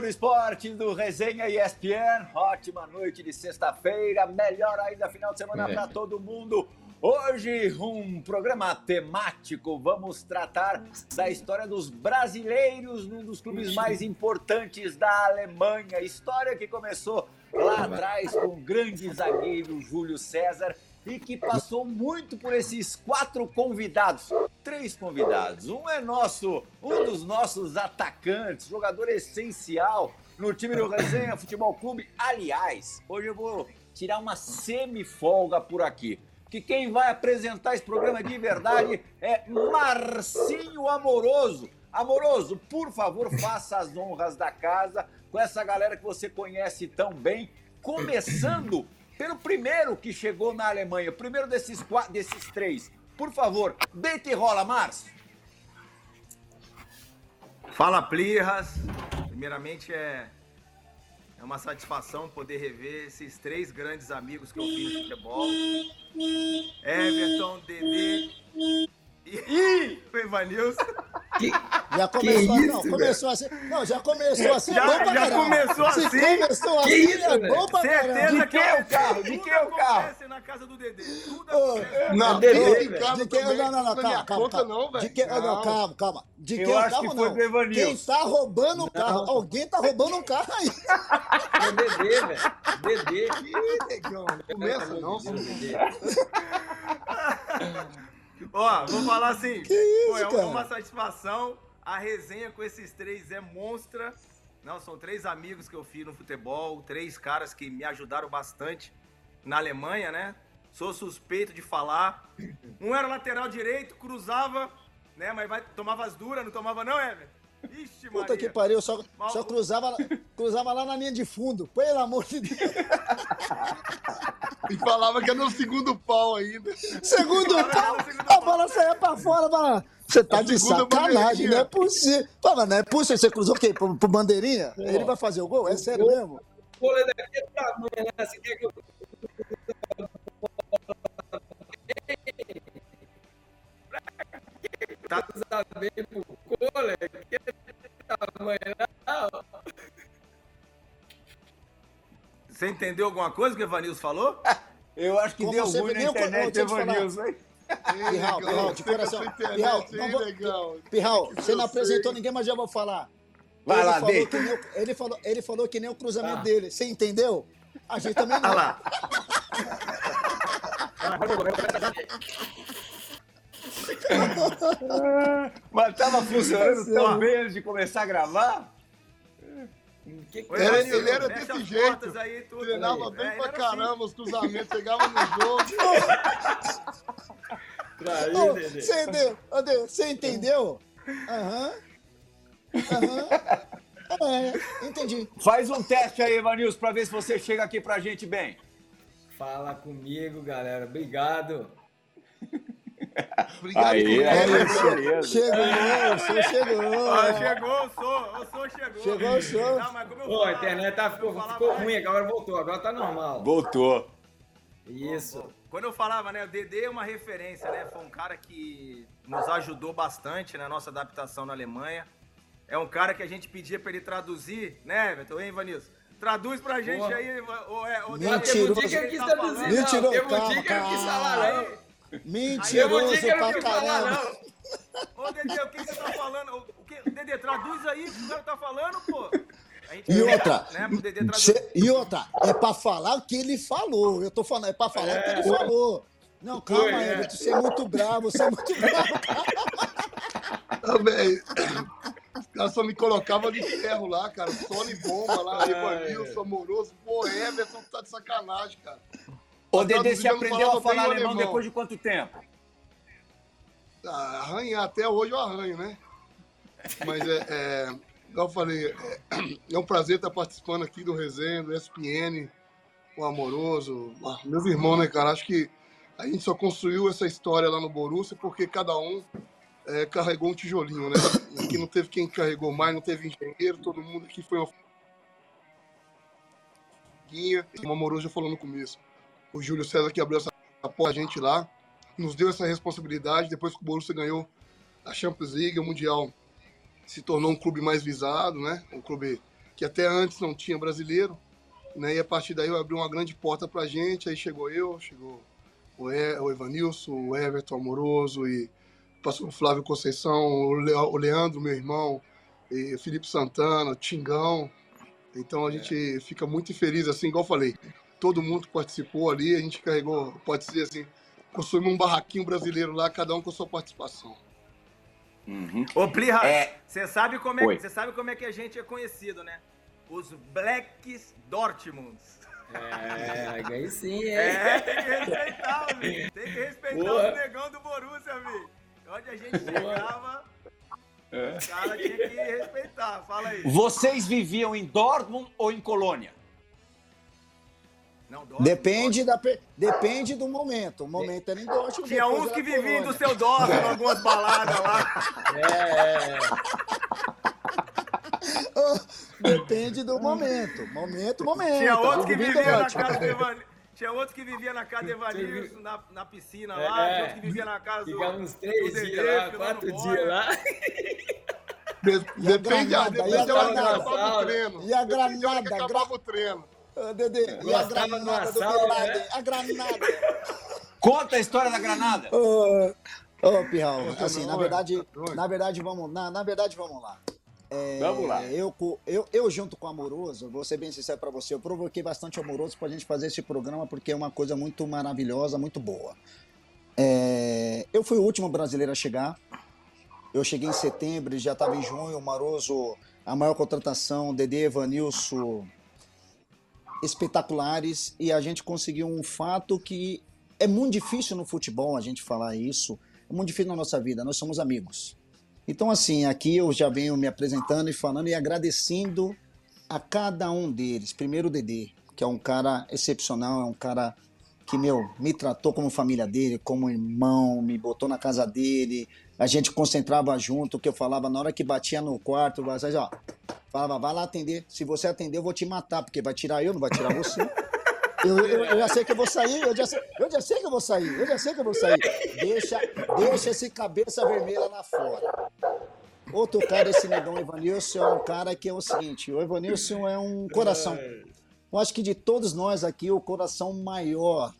do esporte do Resenha ESPN. Ótima noite de sexta-feira, melhor ainda final de semana é. para todo mundo. Hoje, um programa temático. Vamos tratar da história dos brasileiros num dos clubes mais importantes da Alemanha. História que começou lá atrás com o grande zagueiro Júlio César e que passou muito por esses quatro convidados. Três convidados. Um é nosso, um dos nossos atacantes, jogador essencial no time do Resenha Futebol Clube. Aliás, hoje eu vou tirar uma semi-folga por aqui. Que quem vai apresentar esse programa de verdade é Marcinho Amoroso. Amoroso, por favor, faça as honras da casa com essa galera que você conhece tão bem, começando pelo primeiro que chegou na Alemanha, primeiro desses, quatro, desses três. Por favor, deita e rola, Márcio. Fala, Plirras. Primeiramente, é, é uma satisfação poder rever esses três grandes amigos que eu fiz no futebol. Everton, Dedê e o Evanilson. Que, já começou, que isso, não, começou assim. Não, já começou assim. Já, é já começou assim. Se começou assim, isso, é bom pra Certeza de quem é o carro? De quem é o carro? na casa do Dedê. Tudo oh, não, Dedê, de quem, não, não, não, calma, calma, calma. Não, de quem, não, calma, calma. De quem é o carro, não. Quem tá roubando o carro? Alguém tá roubando um carro aí. É Dedê, velho. Dedê. Ih, negão. Começa não, Dedê. Ó, vou falar assim. Que isso, pô, é cara? uma satisfação. A resenha com esses três é monstra. Não, são três amigos que eu fiz no futebol, três caras que me ajudaram bastante na Alemanha, né? Sou suspeito de falar. Um era lateral direito, cruzava, né? Mas vai, tomava as duras, não tomava não, Ever? Ixi, Puta Maria. que pariu, só, só cruzava, cruzava lá na linha de fundo. Pelo amor de Deus. E falava que era no segundo pau ainda. Segundo pau? A bola saía pra fora. Você tá a de sacanagem, não é possível. Fala, não é possível. Você cruzou o quê? Pro, pro bandeirinha? Pô. Ele vai fazer o gol? É sério mesmo? O vôlei daqui é tamanho, né? Você quer que eu. Tá sabendo pro cole? Que tamanho, não? Você entendeu alguma coisa que o Evanilson falou? Eu acho que Como deu ruim na internet, Evanilson, hein? Pirral, Pirral, de coração. Pirral, não vou... Pirral, você não apresentou ninguém, mas já vou falar. Vai ele lá, falou que nem ele, falou, ele falou que nem o cruzamento dele. Você entendeu? A gente também não. Olha lá. Mas tava funcionando tão bem antes de começar a gravar? Que Era- ele era fecha desse jeito. Aí, Treinava aí. bem É, pra assim. caramba os cruzamentos, chegava no jogo. Ô, Dedê. Você entendeu? Você entendeu? Aham. Aham. É, entendi. Faz um teste aí, Evanilson, pra ver se você chega aqui pra gente bem. Fala comigo, galera. Obrigado. Obrigado Aí, aí, beleza. Chegou, o senhor chegou. Ah, chegou, eu sou, eu sou, chegou. Chegou, eu sou. Não, mas como eu Pô, a internet tá, ficou, ficou né, ruim, agora voltou, agora tá normal. Voltou. Isso. Quando eu falava, né, o Dedê é uma referência, né? Foi um cara que nos ajudou bastante na nossa adaptação na Alemanha. É um cara que a gente pedia pra ele traduzir, né, Everton? Hein, Vanilson? Traduz pra gente Porra. aí, ô, é, ô, Mentira. Teve um dia que eu quis traduzir, não. Teve um dia que eu não quis falar, não. Mentiroso pra caramba. não. Ô, Dedê, o que você tá falando? O que... Dedê, traduz aí o que o cara tá falando, pô. A gente E outra, Né, e outra, é pra falar o que ele falou. Eu tô falando, é pra falar o que ele falou. Não, calma, Foi, é. Everton, você é muito bravo, você é muito bravo. Velho. Os caras só me colocavam de ferro lá, cara. Sony bomba lá, Evanilson, amoroso. Pô, Everton tá de sacanagem, cara. Mas Dedê, você traduzindo, aprendeu a falar o alemão alemão. depois de quanto tempo? Ah, arranhar, até hoje eu arranho, né? Mas é, é, igual eu falei, é, é um prazer estar participando aqui do Resenha, do ESPN, o Amoroso, ah, meus irmãos, né, cara? Acho que a gente só construiu essa história lá no Borussia porque cada um é, carregou um tijolinho, né? Aqui não teve quem carregou mais, não teve engenheiro, todo mundo aqui foi uma como o Amoroso já falou no começo. O Júlio César que abriu essa porta a gente lá, nos deu essa responsabilidade, depois que o Borussia ganhou a Champions League, o Mundial se tornou um clube mais visado, né? Um clube que até antes não tinha brasileiro, né? E a partir daí abriu uma grande porta pra gente, aí chegou eu, chegou o, e, o Evanilson, o Everton Amoroso e passou o Flávio Conceição, o Leandro, meu irmão, e Felipe Santana, Tingão. Então a gente fica muito feliz, assim, igual eu falei, todo mundo participou ali, a gente carregou, pode dizer assim, construímos um barraquinho brasileiro lá, cada um com sua participação. Uhum. Ô, Plirra, você é, sabe, como é, sabe como é que a gente é conhecido, né? Os Blacks Dortmunds. É, aí sim, é. É, tem que respeitar, amigo. Tem que respeitar Boa. o negão do Borussia, amigo. Onde a gente chegava, é. o cara tinha que respeitar. Fala aí. Vocês viviam em Dortmund ou em Colônia? Não, Dortmund, depende. Da, depende do momento. O momento era em Dortmund. Tinha uns que viviam do seu Dortmund, em algumas baladas lá. É. Depende do momento. Momento, momento. Tinha outros que viviam na casa do Evanilson. Tinha outros que viviam na casa do Evanilson, na, na piscina é, lá. Tinha outros que viviam na casa do. Ficava uns três dias lá, quatro dias lá. Depende, a depende da hora acabava o treino. E a granada. que acabava o treino. Dedê, e a granada do né? a granada. Conta a história da granada. Ô, oh, Pirral, assim, na verdade, na verdade, vamos, na, na verdade, vamos lá. É, Vamos lá. Eu, eu, eu, junto com o Amoroso, vou ser bem sincero para você, eu provoquei bastante o Amoroso para a gente fazer esse programa porque é uma coisa muito maravilhosa, muito boa. É, eu fui o último brasileiro a chegar. Eu cheguei em setembro, já estava em junho. O Maroso, a maior contratação, Dede Evanilson, espetaculares. E a gente conseguiu um fato que é muito difícil no futebol a gente falar isso. É muito difícil na nossa vida. Nós somos amigos. Então, assim, aqui eu já venho me apresentando e falando e agradecendo a cada um deles. Primeiro o Dedê, que é um cara excepcional, é um cara que, meu, me tratou como família dele, como irmão, me botou na casa dele, a gente concentrava junto, o que eu falava na hora que batia no quarto, ó, falava, vai lá atender, se você atender eu vou te matar, porque vai tirar eu, não vai tirar você. Eu, eu, eu, já sei que eu vou sair, eu já, sei, eu já sei que eu vou sair, eu já sei que eu vou sair. Deixa, deixa esse cabeça vermelha lá fora. Outro cara, esse negão Evanilson, é um cara que é o seguinte: o Evanilson é um coração. Eu acho que de todos nós aqui, o coração maior,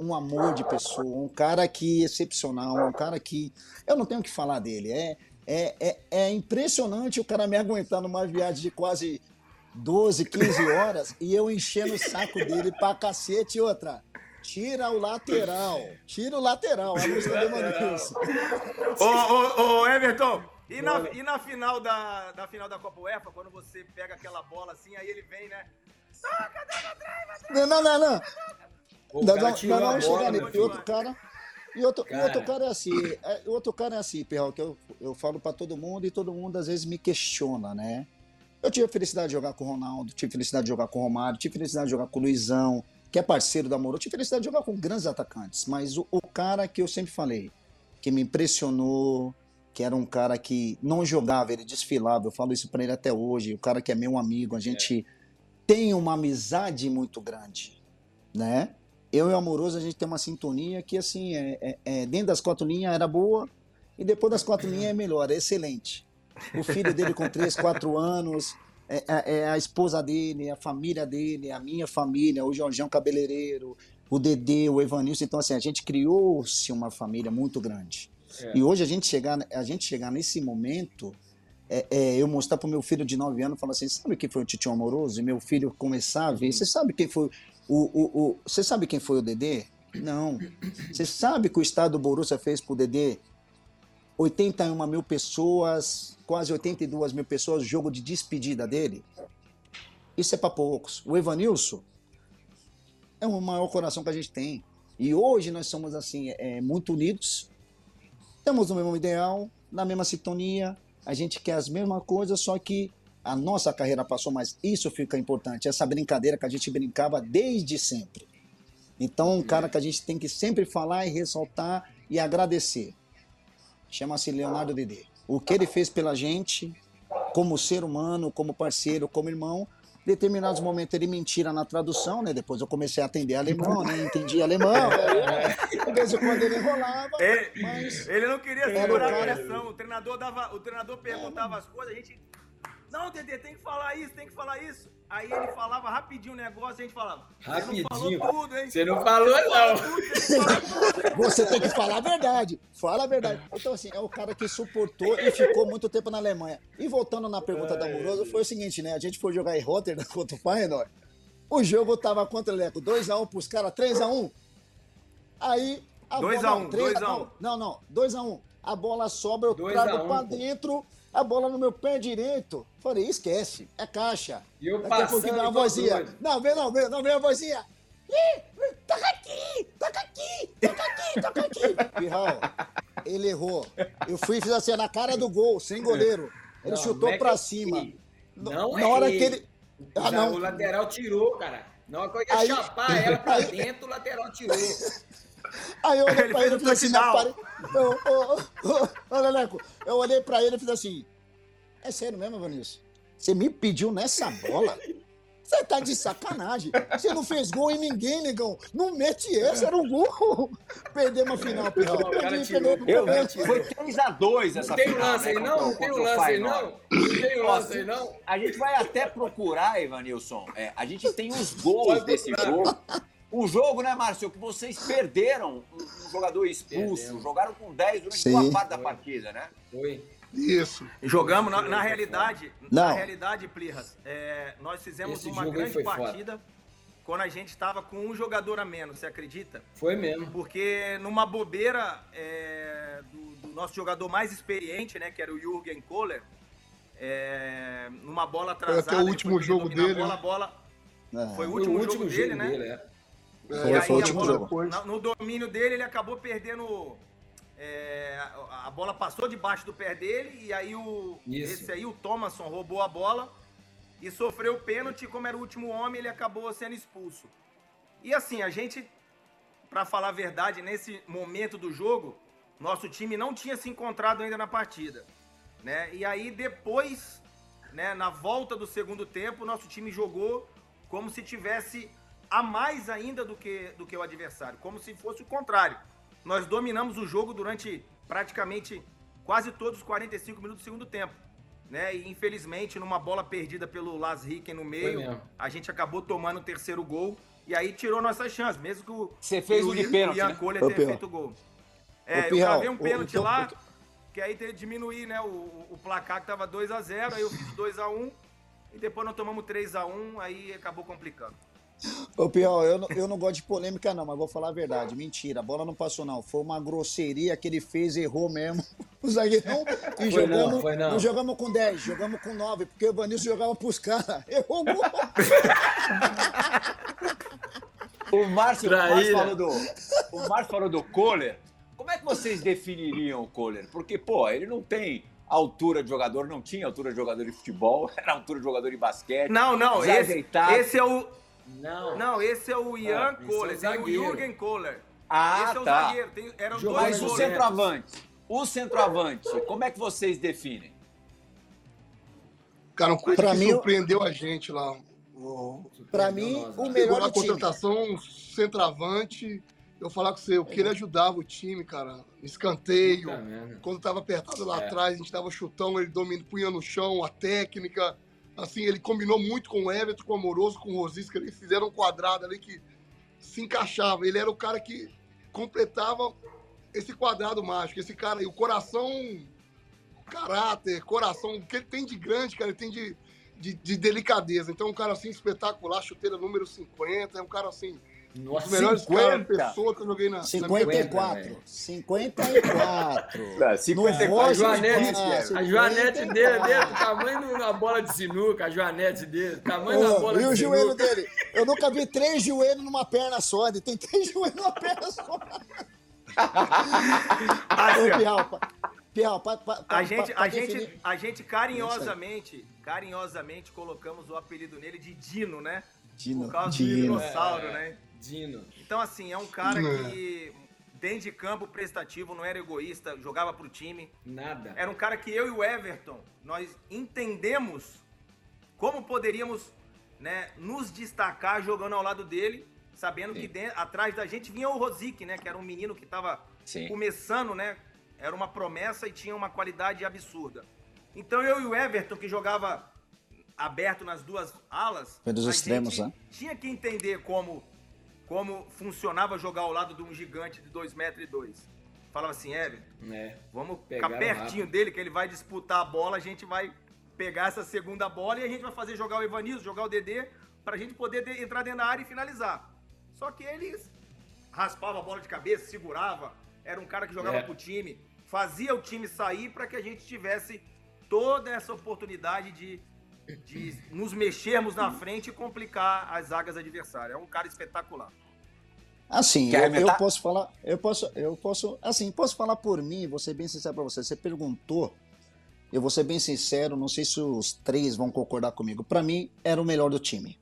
um amor de pessoa, um cara que é excepcional, um cara que. Eu não tenho o que falar dele. É, é, é, é impressionante o cara me aguentar numa viagem de quase 12, 15 horas e eu enchendo o saco dele pra cacete e outra. Tira o lateral. Tira o lateral. A música do Evanilson. Ô, ô, ô, Everton, e na, e na final da, da final da Copa UEFA, quando você pega aquela bola assim, aí ele vem, né? Cadê o Não, não, não, não. O não chegar nele. E outro cara. E outro, cara. E outro cara é assim, é, outro cara é assim, Perral, que eu, eu falo para todo mundo e todo mundo às vezes me questiona, né? Eu tive a felicidade de jogar com o Ronaldo, tive a felicidade de jogar com o Romário, tive a felicidade de jogar com o Luizão, que é parceiro da Moro, tive a felicidade de jogar com grandes atacantes, mas o, o cara que eu sempre falei, que me impressionou, que era um cara que não jogava, ele desfilava, eu falo isso para ele até hoje, o cara que é meu amigo, a gente é. tem uma amizade muito grande, né? Eu e o Amoroso, a gente tem uma sintonia que, assim, é, é, é dentro das quatro linhas era boa, e depois das quatro linhas é melhor, é excelente. O filho dele com três, quatro anos, é, é, é, a esposa dele, a família dele, a minha família, o Jorgão Cabeleireiro, o Dedê, o Evanilson. Então, assim, a gente criou-se uma família muito grande. E hoje a gente chegar, a gente chegar nesse momento, é, é, eu mostrar para o meu filho de 9 anos, falar assim, sabe quem foi o Titio Amoroso? E meu filho começar a ver, você sabe quem foi o, o, você sabe quem foi o Dedê? Não. Você sabe que o estado do Borussia fez pro Dedê 81 mil pessoas, quase 82 mil pessoas, jogo de despedida dele? Isso é para poucos. O Evanilson é o maior coração que a gente tem. E hoje nós somos assim, é, muito unidos, Estamos no mesmo ideal, na mesma sintonia, a gente quer as mesmas coisas, só que a nossa carreira passou, mas isso fica importante, essa brincadeira que a gente brincava desde sempre. Então, um cara que a gente tem que sempre falar e ressaltar e agradecer. Chama-se Leonardo Dede. O que ele fez pela gente, como ser humano, como parceiro, como irmão, determinados momentos ele mentira na tradução, né? Depois eu comecei a atender alemão, né? Entendi alemão. Né? De vez em quando ele enrolava, ele, mas... Ele não queria segurar a pressão. O treinador, dava, o treinador perguntava as coisas, a gente não, Dedê, tem que falar isso, tem que falar isso. Aí ele falava rapidinho o negócio e a gente falava. Rapidinho. Você não falou tudo, hein? Você não falou, não. Você tem que falar a verdade. Fala a verdade. Então, assim, é o cara que suportou e ficou muito tempo na Alemanha. E voltando na pergunta da Amoroso, foi o seguinte, né? A gente foi jogar em Rotterdam contra o Feyenoord. O jogo tava contra o Leco 2x1 pros caras, 3x1. Aí. 2x1, 2x1. Não, não, 2x1. A bola sobra, eu Dois trago a um, pra pô. A bola no meu pé direito. Falei, esquece, é caixa. E eu Daqui a pouquinho igual vozinha. doido. Não, vem não, vem, não, vem a vozinha. Ih, toca aqui, toca aqui, toca aqui, toca aqui. Pirral, ele errou. Eu fui e fiz assim, na cara do gol, sem goleiro. Ele Não, chutou não é pra que- cima. Não na é hora ele. que ele. Ah, não. O lateral tirou, cara. Na hora que eu ia Aí- chapar ela pra dentro, o lateral tirou. Aí eu olhei pra ele e fiz assim na touchdown. Ô, ô, ô, Leleco, eu olhei pra ele e fiz assim. É sério mesmo, Vanilson? Você me pediu nessa bola? Você tá de sacanagem. Você não fez gol em ninguém, negão. Não mete essa, era um gol. Perdemos a final. Não, Perdi, tirou. Eu, perdemos. foi 3x2 essa Não tem final, lance né, aí não? tem um lance aí não? Não tem um lance aí não? A gente vai até procurar, Ivanilson. É, a gente tem os gols desse jogo. O jogo, né, Márcio, que vocês perderam um, um jogador expulso, Perdemos. jogaram com 10 durante Sim. boa parte da Foi. partida, né? Foi. Isso. Jogamos, na, na realidade, Não. na realidade, Plirras, é, nós fizemos Esse uma jogo grande foi partida quando a gente estava com um jogador a menos, você acredita? Foi mesmo. Porque numa bobeira é, do, do nosso jogador mais experiente, né, que era o Jürgen Kohler, é, numa bola Foi atrasada. até o último foi jogo dele, bola, né? bola É. foi o Foi último, jogo, dele, né? dele, é. Foi, e aí foi o a último bola, jogo. na- no domínio dele, ele acabou perdendo. é, a- a bola passou debaixo do pé dele e aí o Isso. esse aí, o Thomason, roubou a bola e sofreu o pênalti. Como era o último homem, ele acabou sendo expulso. E assim, a gente, pra falar a verdade, nesse momento do jogo, nosso time não tinha se encontrado ainda na partida, né? E aí depois, né, na volta do segundo tempo, nosso time jogou como se tivesse a mais ainda do que, do que o adversário, como se fosse o contrário. Nós dominamos o jogo durante praticamente quase todos os 45 minutos do segundo tempo. Né? E infelizmente, numa bola perdida pelo Las Ricken no meio, a gente acabou tomando o terceiro gol e aí tirou nossas chances, mesmo que o, Você fez que o de Ian- pênalti, Ian né? Ô, tenha feito o gol. É, eu Pirral, gravei um o- pênalti então- lá, que aí teve que diminuir né, o, o placar que tava 2x0, aí eu fiz 2x1 e depois nós tomamos 3x1, aí acabou complicando. Ô, Pior, eu, não- eu não gosto de polêmica, não, mas vou falar a verdade. Mentira, a bola não passou, não. Foi uma grosseria que ele fez, errou mesmo. O zagueirão. E Foi não, jogamos, foi não. jogamos com 10, jogamos com 9, porque o Vanilson jogava pros caras. Errou o gol. O Márcio, o Traíra. Márcio falou do, o Márcio falou do Kohler. Como é que vocês definiriam o Kohler? Porque, pô, ele não tem altura de jogador, não tinha altura de jogador de futebol, era altura de jogador de basquete. Não, não, esse, esse é o. Não. Não, esse é o Ian Ah, esse é o Kohler, tem o. Jürgen Kohler. Ah, esse é o tá. zagueiro, tem, eram Jogou dois Mas o centroavante, o centroavante, como é que vocês definem? Cara, uma coisa Pra que mim, o- surpreendeu a gente lá. O... Pra mim, o Chegou melhor na do time. contratação, centroavante. Eu falar com você, o que ele ajudava o time, cara. Escanteio. Puta. Quando tava apertado lá É. atrás, a gente dava chutão, ele domina, punha no chão, a técnica. Assim, ele combinou muito com o Everton, com o Amoroso, com o Rosisca. Eles fizeram um quadrado ali que se encaixava. Ele era o cara que completava esse quadrado mágico. Esse cara, e o coração, caráter, coração, o que ele tem de grande, cara, ele tem de, de, de delicadeza. Então, um cara assim espetacular, chuteira número 50, é um cara assim, os Nossa, melhores 50. caras, pessoas que eu joguei na, na minha vida. 54. 54. Ah, No 54. a Rocha, Joanete, ah, a Joanete 54. dele, dele, do tamanho de uma bola de sinuca, a Joanete dele, do tamanho da bola e o joelho dele? Eu nunca vi três joelhos numa perna só. Ele tem três joelhos numa perna só. Ô, Piau, pa- pa- pa- pa- A gente, pa- a, gente, a gente carinhosamente, carinhosamente colocamos o apelido nele de Dino, né? Dino, Por causa do Dino. dinossauro, É. né? Dino. Então, assim, é um cara que, dentro de campo, prestativo, não era egoísta, jogava pro time. Nada. Era um cara que eu e o Everton, nós entendemos como poderíamos né, nos destacar jogando ao lado dele, sabendo Sim. que dentro- atrás da gente vinha o Rosic, né? Que era um menino que estava Sim. começando, né? Era uma promessa e tinha uma qualidade absurda. Então eu e o Everton, que jogava aberto nas duas alas. Pelos extremos, né? Tinha que entender como, como funcionava jogar ao lado de um gigante de 2 metros e dois. Falava assim, Everton, é, vamos ficar pertinho rápido. dele, que ele vai disputar a bola, a gente vai pegar essa segunda bola e a gente vai fazer jogar o Evanilson, jogar o Dedê, pra gente poder de, entrar dentro da área e finalizar. Só que eles raspava a bola de cabeça, segurava, era um cara que jogava é. pro time, fazia o time sair para que a gente tivesse toda essa oportunidade de, de nos mexermos na frente e complicar as zagas adversárias. É um cara espetacular. Assim, eu, eu, posso falar, eu posso, eu posso, assim, posso falar por mim, vou ser bem sincero para você. Você perguntou, eu vou ser bem sincero, não sei se os três vão concordar comigo. Para mim, era o melhor do time.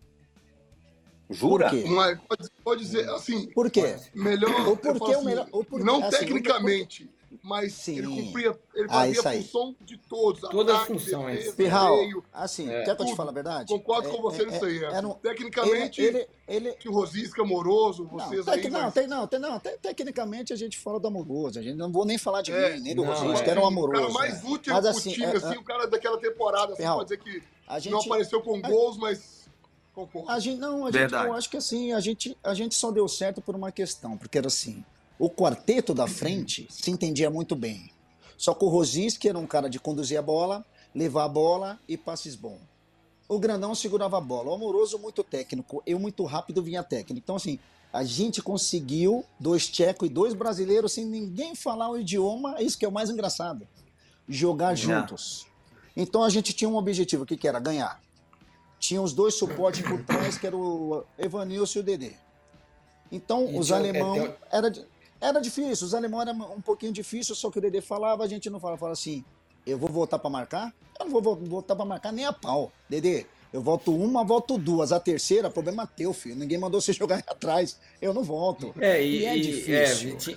Jura? Mas pode, pode dizer assim. Por quê? Melhor. Ou porque assim, o melhor. Ou porque, não assim, tecnicamente mas Sim. ele cumpria, ele ah, fazia ah, a função de todos. Todas as funções. Pirral, assim, é. quer que eu te fale a verdade? Concordo é, com você é, nisso aí. É, Tecnicamente, ele, ele, que o Rosisca amoroso, vocês não, aí... Não, mas... tem, não, tem, não, tecnicamente a gente fala do amoroso, a gente não vou nem falar de é. mim, nem do Rosisca, que era um amoroso. O cara mais útil mas, assim, time, é, assim, o cara daquela temporada, assim, pode dizer que gente, não apareceu com gols, mas... Concordo. A gente, não, a gente, eu acho que assim, a gente, a gente só deu certo por uma questão, porque era assim, o quarteto da frente se entendia muito bem. Só que o Rosiski era um cara de conduzir a bola, levar a bola e passes bons. O grandão segurava a bola. O amoroso muito técnico. Eu muito rápido vinha técnico. Então, assim, a gente conseguiu dois tchecos e dois brasileiros sem ninguém falar o idioma. Isso que é o mais engraçado. Jogar juntos. Então a gente tinha um objetivo, o que, que era? Ganhar. Tinha os dois suportes por trás, que era o Evanilson e o Dedê. Então, os é, era era difícil, os alemães eram um pouquinho difícil, só que o Dedê falava, a gente não falava, falava assim, eu vou voltar para marcar? Eu não vou voltar para marcar nem a pau. Dedê, eu volto uma, volto duas. A terceira, problema é teu, filho. Ninguém mandou você jogar atrás. Eu não volto. É, e, e é difícil.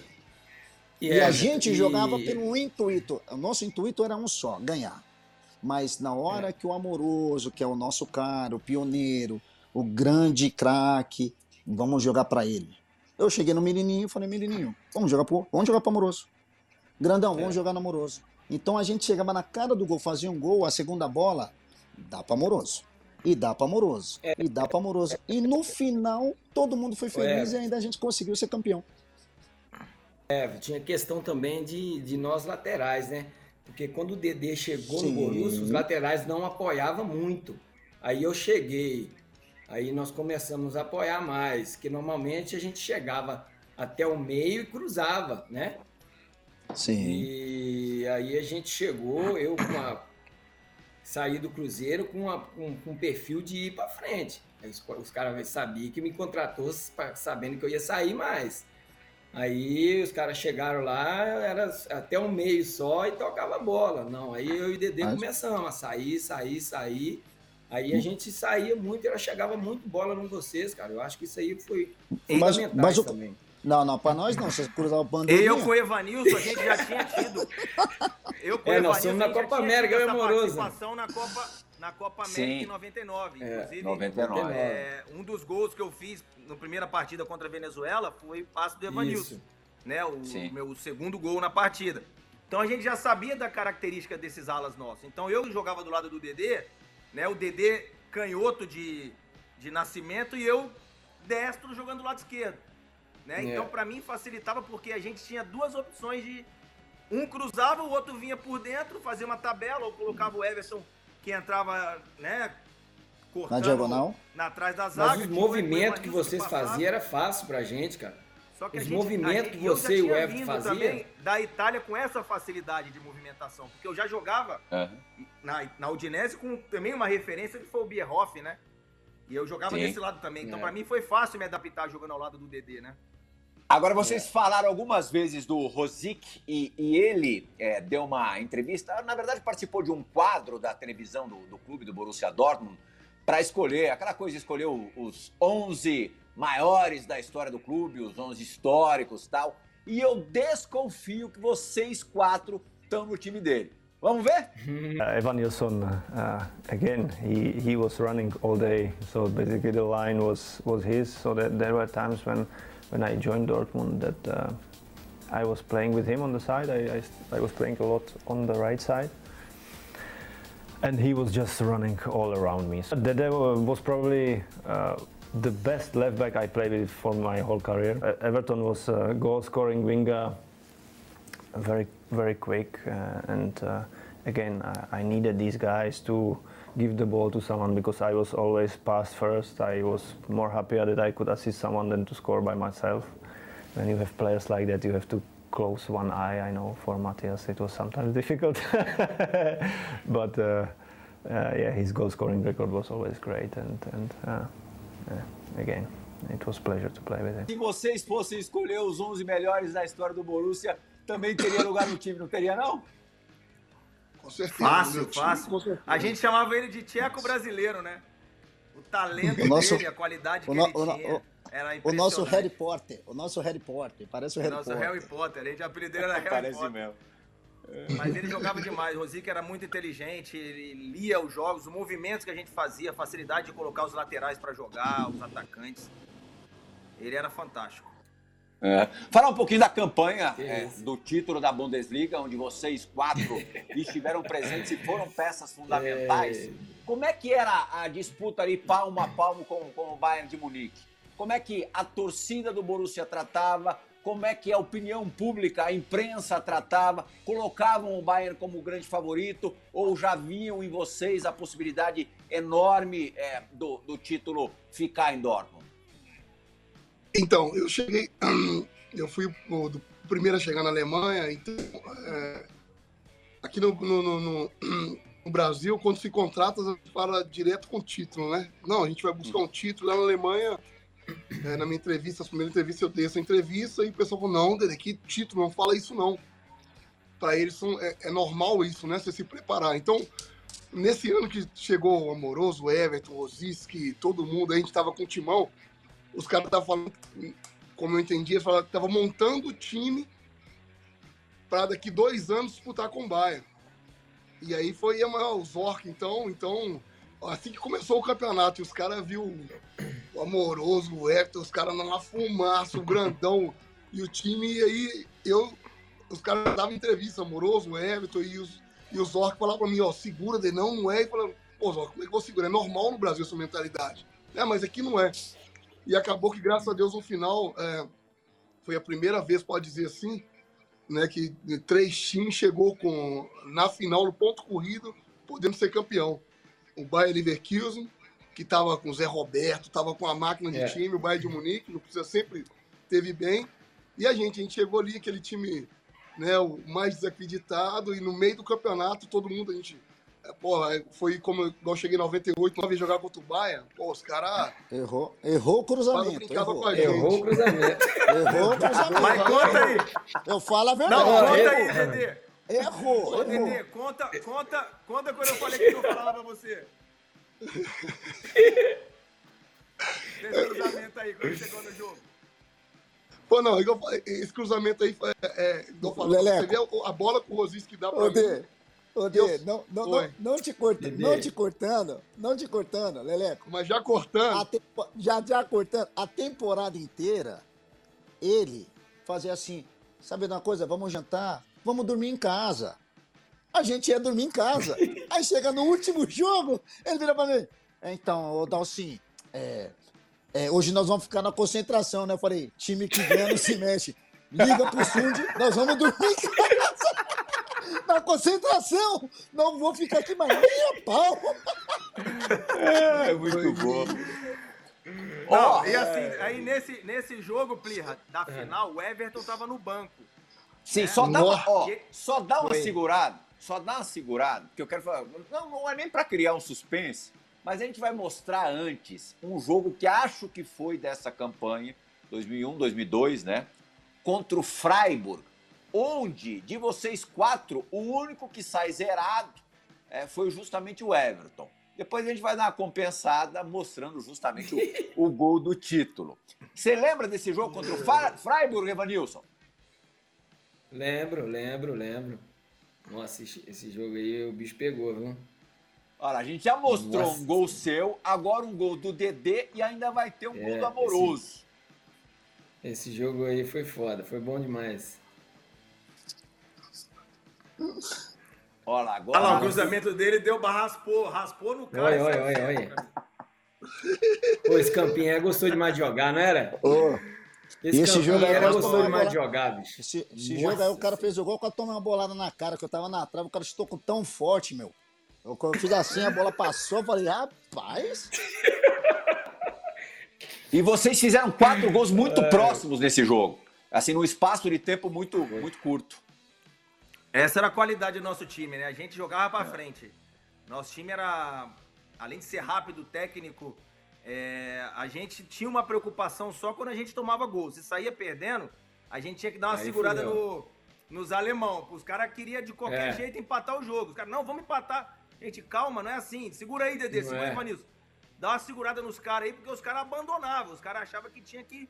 E, é, e, a gente jogava pelo intuito. O nosso intuito era um só, ganhar. Mas na hora é. que o amoroso, que é o nosso cara, o pioneiro, o grande craque, vamos jogar para ele. Eu cheguei no menininho e falei, menininho, vamos jogar pro, vamos jogar pro amoroso. Grandão, vamos é. jogar no amoroso. Então a gente chegava na cara do gol, fazia um gol, a segunda bola, dá para amoroso. E dá para amoroso. É. E dá para amoroso. E no final, todo mundo foi feliz é. e ainda a gente conseguiu ser campeão. É, tinha questão também de, de nós laterais, né? Porque quando o Dedê chegou Sim. no Borussia, os laterais não apoiavam muito. Aí eu cheguei, Aí nós começamos a apoiar mais, que normalmente a gente chegava até o meio e cruzava, né? Sim. E aí a gente chegou, eu com a, saí do Cruzeiro com, a, com, com um perfil de ir para frente. Aí os, os caras sabiam que me contratou sabendo que eu ia sair mais. Aí os caras chegaram lá, era até um meio só e tocava bola. Não, aí eu e o Dedê Mas... começamos a sair, sair, sair. Aí a hum. gente saía muito, ela chegava muito bola no vocês, cara. Eu acho que isso aí foi fundamental mas, mas também. Não, não, pra nós não. Vocês cruzavam o bando. Eu com o Evanilson, a gente já tinha tido. Eu com o é, nós somos na Copa América, eu Amoroso. participação na Copa, na Copa América Sim. em 99. É, inclusive, 99. É, um dos gols que eu fiz na primeira partida contra a Venezuela foi o passo do Evanilson. Isso. Né, o Sim. meu segundo gol na partida. Então a gente já sabia da característica desses alas nossos. Então eu jogava do lado do Dedê, né? O Dedê canhoto de, de nascimento e eu destro jogando do lado esquerdo. Né? É. Então, para mim, facilitava porque a gente tinha duas opções de. Um cruzava, o outro vinha por dentro, fazia uma tabela, ou colocava o Everson que entrava, né? Cortando na diagonal. Na trás da zaga. Mas os movimentos que vocês faziam era fácil pra gente, cara. Só que Os gente, movimentos que você e o Everton faziam. também da Itália com essa facilidade de movimentação. Porque eu já jogava uhum. na, na Udinese com também uma referência que foi o Bierhoff, né? E eu jogava Sim. desse lado também. Então, é. para mim, foi fácil me adaptar jogando ao lado do Dedê, né? Agora, vocês é. falaram algumas vezes do Rosic e, e ele é, deu uma entrevista, na verdade participou de um quadro da televisão do, do clube do Borussia Dortmund para escolher, aquela coisa, escolheu os 11 maiores da história do clube, os 11 históricos tal. E eu desconfio que vocês quatro estão no time dele. Vamos ver? Uh, Evan Nilsson, uh, again, he, he was running all day, so basically the line was, was his. So that there were times when, when I joined Dortmund that uh, I was playing with him on the side. I, I, I was playing a lot on the right side. and he was just running all around me. So that was probably uh, the best left back I played with for my whole career. Uh, Everton was a goal scoring winger, very, very quick. Uh, and uh, again, I, I, needed these guys to give the ball to someone because I was always pass first. I was more happier that I could assist someone than to score by myself. When you have players like that, you have to close one eye. I know for Matthias it was sometimes difficult, but uh, uh, yeah, his goal scoring record was always great, and and uh, again, it was a pleasure to play with him. Se vocês fossem escolher os 11 melhores da história do Borussia, também teria lugar no time, não teria não? Com certeza. Fácil, fácil. A gente chamava ele de tcheco brasileiro, né? O talento o nosso, dele, a qualidade que no, ele tinha. O, era o nosso Harry Potter, o nosso Harry Potter, parece o Harry nosso Potter. Nosso Harry Potter, a gente apelidou era Harry parece Potter. mesmo. Mas ele jogava demais. O Rosique era muito inteligente, ele lia os jogos, os movimentos que a gente fazia, a facilidade de colocar os laterais para jogar, os atacantes. Ele era fantástico. É. Falar um pouquinho da campanha é, do título da Bundesliga, onde vocês quatro estiveram presentes e foram peças fundamentais. É. Como é que era a disputa ali palmo a palmo com, com o Bayern de Munique? Como é que a torcida do Borussia tratava? Como é que a opinião pública, a imprensa tratava? Colocavam o Bayern como grande favorito ou já viam em vocês a possibilidade enorme é, do, do título ficar em Dortmund? Então, eu cheguei, eu fui o, do primeiro a chegar na Alemanha, então, é, aqui no, no, no, no, Brasil, quando se contrata, fala direto com o título, né? Não, a gente vai buscar um título lá na Alemanha, é, na minha entrevista, a primeira entrevista, eu dei essa entrevista, e o pessoal falou, não, Dede, que título, não fala isso não. Para eles são, é, é, normal isso, né? Você se preparar. Então, nesse ano que chegou o Amoroso, Everton, Rosiski, todo mundo, a gente estava com o timão, os caras estavam falando, como eu entendi, eles estavam montando o time para daqui dois anos disputar com o Bayern. E aí foi o Zork, então, então, assim que começou o campeonato, e os caras viu o Amoroso, o Hector, os caras na fumaça, o grandão, e o time, e aí eu, os caras davam entrevista, Amoroso, o Everton, e os, e o Zork falavam pra mim, ó, segura, de não, não é, e falando, pô, Zork, como é que eu vou segurar? É normal no Brasil essa mentalidade. É, mas aqui não é. E acabou que, graças a Deus, no final, é, foi a primeira vez, pode dizer assim, né, que três times chegou com, na final, no ponto corrido, podendo ser campeão. O Bayern Leverkusen, que estava com o Zé Roberto, estava com a máquina de é. time, o Bayern de Munique, não precisa sempre teve bem. E a gente, a gente chegou ali, aquele time né, o mais desacreditado, e no meio do campeonato, todo mundo, a gente Pô, é, foi como eu cheguei em 98, uma vez jogar contra o Bahia. Pô, os caras. Errou, errou o cruzamento. Errou. errou o cruzamento. errou o cruzamento. Mas conta aí. Eu falo a verdade. Não, conta aí, Dedê. Errou. Ô, Dedê, conta, conta, conta quando eu falei que eu falava pra você. Esse cruzamento aí, quando chegou no jogo. Pô, não, esse cruzamento aí, é, é, igual falando, você vê a bola com o Rosis que dá pra Ô, mim. Dê. Ô, Dê, não, não, não, não, te cortando, não te cortando, não te cortando, Leleco. Mas já cortando. Tempo, já, já cortando. A temporada inteira, ele fazia assim, sabe uma coisa, vamos jantar, vamos dormir em casa. A gente ia dormir em casa. Aí chega no último jogo, ele vira pra mim, então, ô Dalcin, é, é, hoje nós vamos ficar na concentração, né? Eu falei, time que ganha não se mexe. Liga pro Sundy, nós vamos dormir em casa na concentração. Não vou ficar aqui mais nem pau. É, muito bom. Não, oh, e assim, é... aí nesse, nesse jogo, Plirra, da é. final, o Everton tava no banco. Sim, né? só, dá uma, ó, só dá uma segurada, só dá uma segurada, porque eu quero falar, não, não é nem para criar um suspense, mas a gente vai mostrar antes um jogo que acho que foi dessa campanha, 2001, 2002, né? Contra o Freiburg, onde de vocês quatro, o único que sai zerado é, foi justamente o Everton. Depois a gente vai dar uma compensada mostrando justamente o, o gol do título. Você lembra desse jogo contra o Freiburg, Evanilson? Lembro, lembro, lembro. Nossa, esse, esse, jogo aí o bicho pegou, viu? Olha, a gente já mostrou Nossa. um gol seu, agora um gol do Dedê e ainda vai ter um é, gol do Amoroso. Esse, esse jogo aí foi foda, foi bom demais. Olha lá, agora. Olha lá, o cruzamento dele deu, raspou, raspou no cara. Olha, olha, olha, olha. Pô, esse campinho é gostou demais de jogar, não era? Ô, Esse, esse jogo aí era tomamos demais bola- de jogar, bicho. esse, esse jogo aí o cara fez o gol, quase tomei uma bolada na cara, que eu tava na trave, o cara estou tão forte, meu. Eu, quando eu fiz assim, a bola passou, eu falei, rapaz. E vocês fizeram quatro gols muito próximos nesse jogo. Assim, num espaço de tempo muito, muito curto. Essa era a qualidade do nosso time, né? A gente jogava pra frente. Nosso time era, além de ser rápido, técnico, é, a gente tinha uma preocupação só quando a gente tomava gol. Se saía perdendo, a gente tinha que dar uma Aí segurada no, nos alemão. Os caras queriam de qualquer É. jeito empatar o jogo. Os caras, não, vamos empatar. Gente, calma, não é assim. Segura aí, Dedê, Não segura é. aí, Vanilson. Dá uma segurada nos caras aí, porque os caras abandonavam. Os caras achavam que tinha que,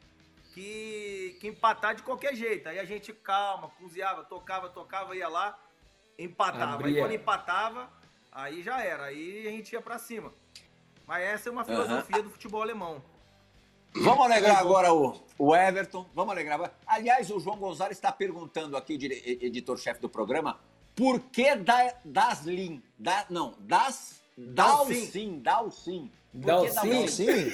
que, que empatar de qualquer jeito. Aí a gente, calma, cozinhava, tocava, tocava, ia lá, empatava. Aí Abria. quando empatava, aí já era. Aí a gente ia pra cima. Mas essa é uma filosofia do futebol alemão. Vamos alegrar agora o, o Everton. Vamos alegrar. Aliás, o João Gonzalez está perguntando aqui, editor-chefe do programa, por que da, Daslin? Da, não, das. Que Dalsin? Não, sim.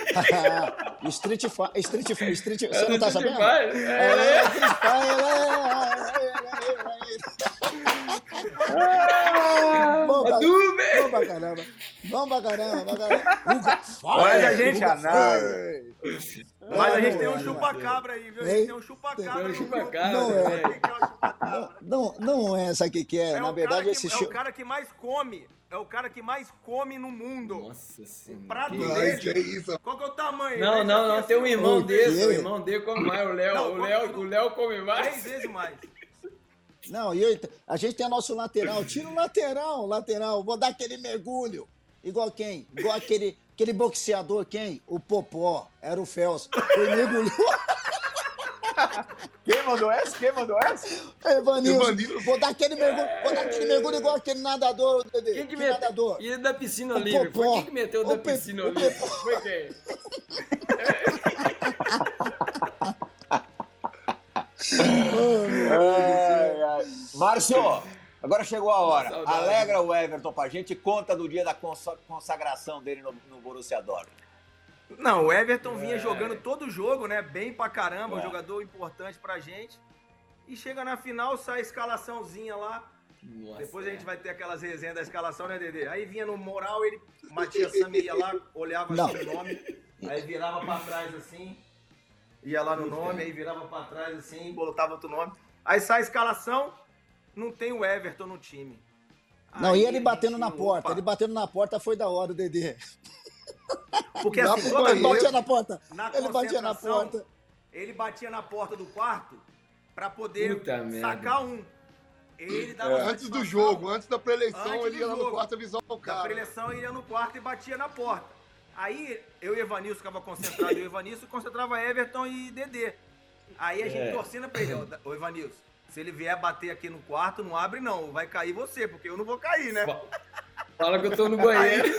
Street Fighter. Street Fighter. Street, você não tá sabendo? É. É, Street Fighter. Bom pra, Adu, velho. bom pra caramba. Bom pra caramba. Bom pra caramba. Fire, gente, anal. fire. Mas a gente tem um chupa-cabra aí, viu? A gente tem um chupa-cabra. tem um chupa-cabra. Não é. É? Não, não é, o que, que é? É, Na verdade, cara que, esse é o cara que mais come. É o cara que mais come no mundo. Nossa senhora. prato dele. que isso, Qual que é o tamanho? Não, não, não. é Tem um assim, irmão O desse. O irmão dele come mais. O Léo, Não, o Léo, o Léo come Três mais. vezes mais. Não, e eu- a gente tem nosso lateral. Tira o lateral, lateral. Vou dar aquele mergulho. Igual quem? Igual aquele, aquele boxeador, quem? O Popó. Era o Fels. Ele mergulhou. Quem mandou essa? Quem mandou essa? Evanilson. Evanilson. Vou dar aquele mergulho. Vou dar aquele mergulho igual aquele nadador. Quem que Que meteu? nadador. E da piscina O livre? Foi Popó. quem que meteu O da Pe- piscina o livre? Popó. Foi quem? Ai. Márcio, agora chegou a hora. Alegra o Everton pra gente e conta do dia da consa- consagração dele no, no Borussia Dortmund. Não, o Everton vinha jogando todo o jogo, né? Bem pra caramba, um É. jogador importante pra gente. E chega na final, sai a escalaçãozinha lá. Nossa, Depois a gente vai ter aquelas resenhas da escalação, né, Dedê? Aí vinha no moral, ele, Matias Sami ia lá, olhava Não. assim o nome, aí virava pra trás assim, ia lá no nome, aí virava pra trás assim, botava outro nome. Aí sai a escalação, não tem o Everton no time. Não, Aí e ele batendo gente, na porta. opa, Ele batendo na porta foi da hora, o Dedê. Porque assim, Ele banheiro. batia na porta. Na Ele batia na porta. ele batia na porta do quarto pra poder Puta merda. sacar um. Ele dava É, Antes do jogo, antes da preeleição, Antes ele ia lá no jogo. quarto avisar o Da cara. preleção, ele ia no quarto e batia na porta. Aí eu e Evanilson ficava concentrado, eu e Evanilson concentrava Everton e Dedê. Aí a gente É. torcendo pra ele, ô Evanilson, se ele vier bater aqui no quarto, não abre não, vai cair você, porque eu não vou cair, né? Fa- Fala que eu tô no banheiro.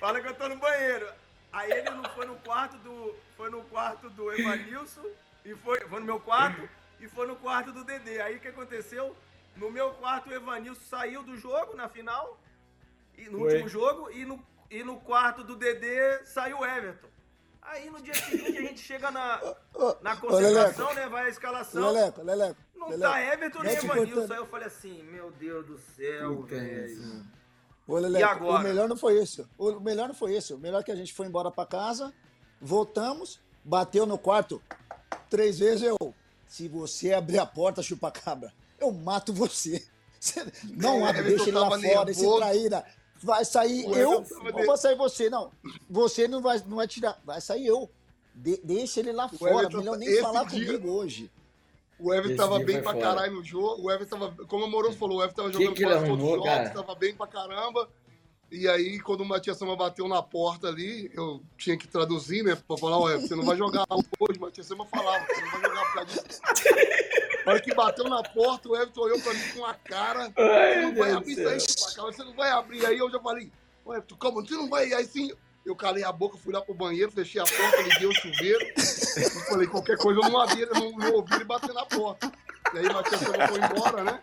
Fala que eu tô no banheiro. Aí ele não foi no quarto do. Foi no quarto do Evanilson e foi, foi no meu quarto e foi no quarto do Dedê. Aí o que aconteceu? No meu quarto o Evanilson saiu do jogo na final, e no Foi. último jogo, e no, e no quarto do Dedê saiu o Everton. Aí no dia seguinte a gente chega na, Ô, na ô, concentração, né? Vai a escalação. Leleco, Leleco. Não Leleco. tá Everton nem Evanilson. Aí eu falei assim, meu Deus do céu, velho. Ô, Leleco, E agora? O melhor não foi isso. O melhor não foi isso. O melhor é que a gente foi embora pra casa, voltamos, bateu no quarto três vezes. Eu, se você abrir a porta, chupa-cabra, eu mato você. Não É, abre, deixa ele lá fora, esse traíra. Vai sair O eu ou vai sair você? Não, você não vai, não vai tirar. Vai sair eu. De- deixa ele lá fora. Everton- Melhor nem esse falar dia- comigo hoje. O Everton tava bem pra foda. caralho no jogo. O Everton tava, como o Amoroso falou, o Everton tava Que jogando que ele quase todos os jogos, cara? tava bem pra caramba. E aí, quando o Matias Sama bateu na porta ali, eu tinha que traduzir, né? Pra falar, ué, você não vai jogar hoje, o Matias Sama falava, você não vai jogar por causa disso. Na hora que bateu na porta, o Everton olhou pra mim com a cara, você não vai Deus abrir isso aí. Chupacabra, você não vai abrir. Aí eu já falei, ué, Everton, calma, você não vai. Aí sim, eu calei a boca, fui lá pro banheiro, fechei a porta, liguei o chuveiro. Eu falei, qualquer coisa eu não abri, eu não, não ouvi ele bater na porta. E aí o Matias Sama foi embora, né?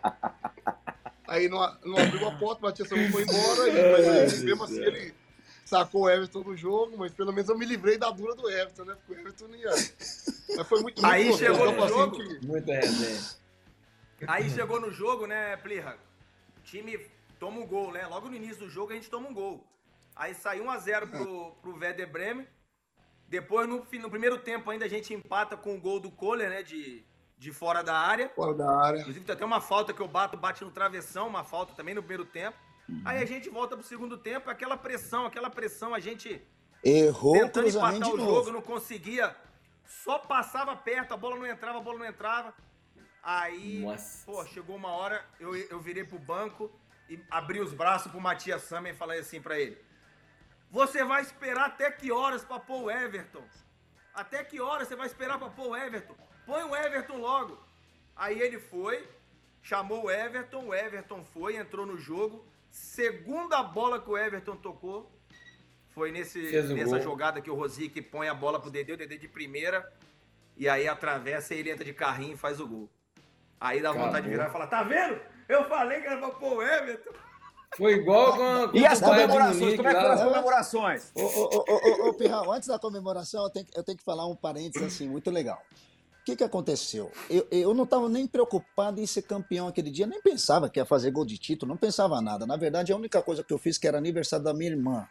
Aí não, não abriu a porta, o Matias Samur foi embora, e, mas aí, mesmo assim ele sacou o Everton do jogo, mas pelo menos eu me livrei da dura do Everton, né? Porque o Everton não ia. Mas foi muito, muito Aí gostoso, chegou no pra jogo. sentir. Muita resenha. Aí chegou no jogo, né, Plirra? O time toma um gol, né? Logo no início do jogo a gente toma um gol. Aí saiu 1x0 pro, pro Werder Bremen. Depois, no, no primeiro tempo, ainda a gente empata com o gol do Kohler, né? De, de fora da área. Fora da área. Inclusive, tem até uma falta que eu bato, bate no travessão, uma falta também no primeiro tempo. Aí a gente volta pro segundo tempo, aquela pressão, aquela pressão, a gente Errou tentando empatar o novo. jogo, não conseguia. Só passava perto, a bola não entrava, a bola não entrava. Aí, Nossa. pô, chegou uma hora, eu, eu virei pro banco e abri os braços pro Matias Sammer e falei assim pra ele: Você vai esperar até que horas pra pôr o Everton? Até que horas você vai esperar pra pôr o Everton? Põe o Everton logo. Aí ele foi, chamou o Everton, o Everton foi, entrou no jogo. Segunda bola que o Everton tocou foi nesse, Fez nessa gol. jogada que o Rosique põe a bola pro Dedê, o Dedê de primeira, e aí atravessa e ele entra de carrinho e faz o gol. Aí dá vontade de Acabou. virar e falar, tá vendo? Eu falei que era pra pôr o Everton. Foi igual com, a- com E as comemorações? Munique Como é que foram as comemorações? Ô, ô, ô, ô, ô, Pirral, antes da comemoração, eu tenho, que- eu tenho que falar um parênteses assim, muito legal. O que, que aconteceu? Eu, eu não estava nem preocupado em ser campeão aquele dia, nem pensava que ia fazer gol de título, não pensava nada. Na verdade, a única coisa que eu fiz, que era aniversário da minha irmã,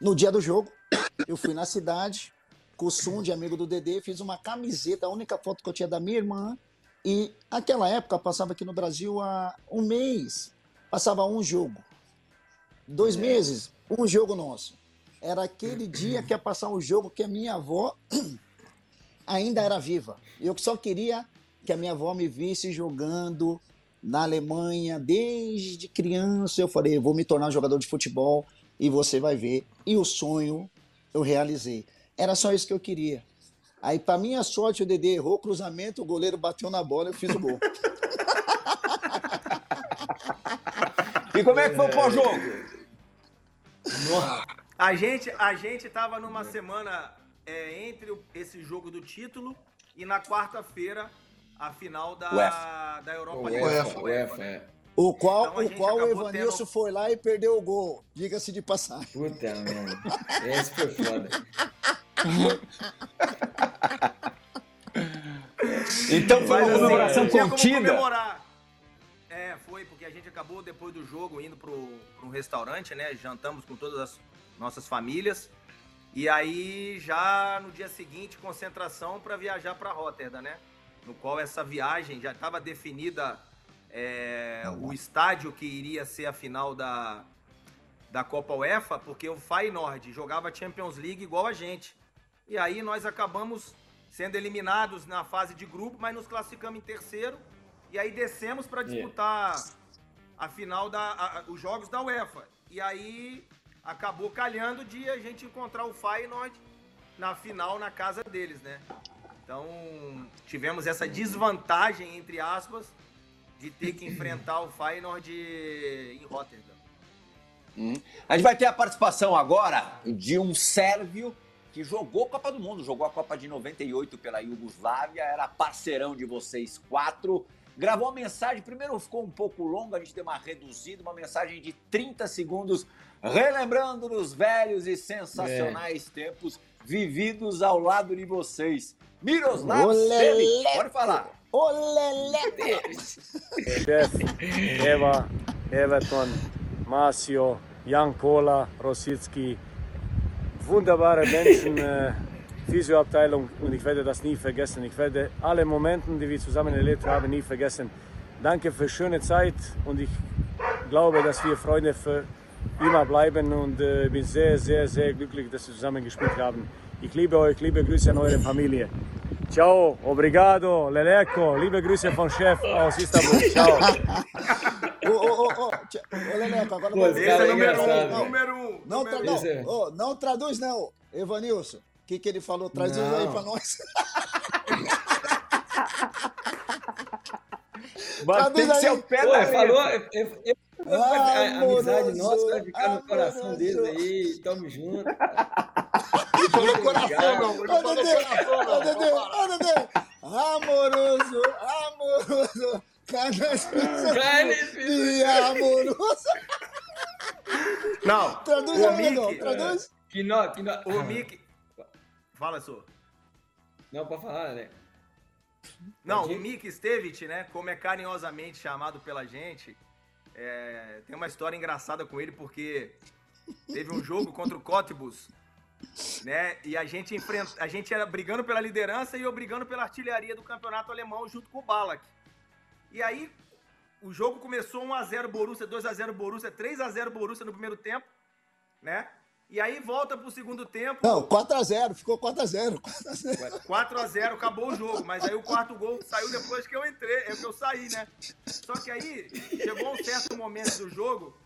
no dia do jogo, eu fui na cidade, com o Sum, de amigo do Dedê, fiz uma camiseta, a única foto que eu tinha da minha irmã. E naquela época, passava aqui no Brasil há um mês, passava um jogo. Dois meses, um jogo nosso. Era aquele dia que ia passar um jogo que a minha avó ainda era viva. Eu só queria que a minha avó me visse jogando na Alemanha desde criança. Eu falei, eu vou me tornar jogador de futebol e você vai ver. E o sonho eu realizei. Era só isso que eu queria. Aí, para minha sorte, o Dedê errou o cruzamento, o goleiro bateu na bola e eu fiz o gol. E como é que foi o pós-jogo? A gente, a gente tava numa semana é, entre esse jogo do título e na quarta-feira a final da, UEFA. da Europa League. UEFA, UEFA, UEFA, né? é. O qual, Então o, qual o Evanilson tendo- foi lá e perdeu o gol. Diga-se de passagem. Puta, mano. Esse foi foda. Então foi uma Mas, assim, comemoração como contida. É, foi, porque a gente acabou depois do jogo indo pro, pro restaurante, né? Jantamos com todas as nossas famílias. E aí, já no dia seguinte, concentração para viajar para Rotterdam, né? No qual essa viagem já estava definida é, o estádio que iria ser a final da, da Copa UEFA, porque o Feyenoord jogava Champions League igual a gente. E aí nós acabamos sendo eliminados na fase de grupo, mas nos classificamos em terceiro. E aí descemos para disputar a final da a- os jogos da UEFA. E aí acabou calhando de a gente encontrar o Feyenoord na final na casa deles, né? Então, tivemos essa desvantagem entre aspas de ter que enfrentar o Feyenoord em Rotterdam. A gente vai ter a participação agora de um sérvio que jogou Copa do Mundo, jogou a Copa de 98 pela Iugoslávia, era parceirão de vocês quatro. Gravou uma mensagem, primeiro ficou um pouco longa, a gente deu uma reduzida, uma mensagem de 30 segundos, relembrando os velhos e sensacionais tempos vividos ao lado de vocês. Miroslav Olé, Selic, pode falar. Ô, Lelé! Jeff, Eva, Everton, Marcio, Jan Kola, Rosicki, wunderbare Menschen, äh, Physioabteilung und ich werde das nie vergessen. Ich werde alle Momente, die wir zusammen erlebt haben, nie vergessen. Danke für schöne Zeit und ich glaube, dass wir Freunde für immer bleiben und äh, bin sehr, sehr, sehr glücklich, dass wir zusammen gespielt haben. Ich liebe euch, liebe Grüße an eure Familie. Ciao, obrigado, Leleco, liebe Grüße von Chef aus Istanbul. Ciao. Ô, ô, ô, ô, tia- ô, Leleco, agora Pô, vai- esse é número um, número um. Não, tra não, ô, não traduz, não. Evanilson, o que, que ele falou? Traduz aí Não. pra nós. Mas tem que ser o pé Pô, da ele falou, eu- eu- eu- a, a amizade Amoroso, nossa vai ficar no coração amoroso. deles aí. Tamo junto. Não falou coração, não. Ô, falou coração, ô, não. Dedê. Amoroso, amoroso. Canaspiça e amoroso. Não, Traduz o aí, não, traduz. Que nó, que nó. o Mickey... Fala, sua. Não, pode falar, né? Não, Pode o? Mick Stevich, né, como é carinhosamente chamado pela gente, é, tem uma história engraçada com ele, porque teve um jogo contra o Cottbus, né, e a gente enfrenta, a gente era brigando pela liderança e eu brigando pela artilharia do campeonato alemão junto com o Balak. E aí, o jogo começou 1x0 Borussia, 2x0 Borussia, 3x0 Borussia no primeiro tempo, né, e aí volta pro segundo tempo... Não, 4x0, ficou 4x0. 4x0. 4x0, acabou o jogo. Mas aí o quarto gol saiu depois que eu entrei, é que eu saí, né? Só que aí chegou um certo momento do jogo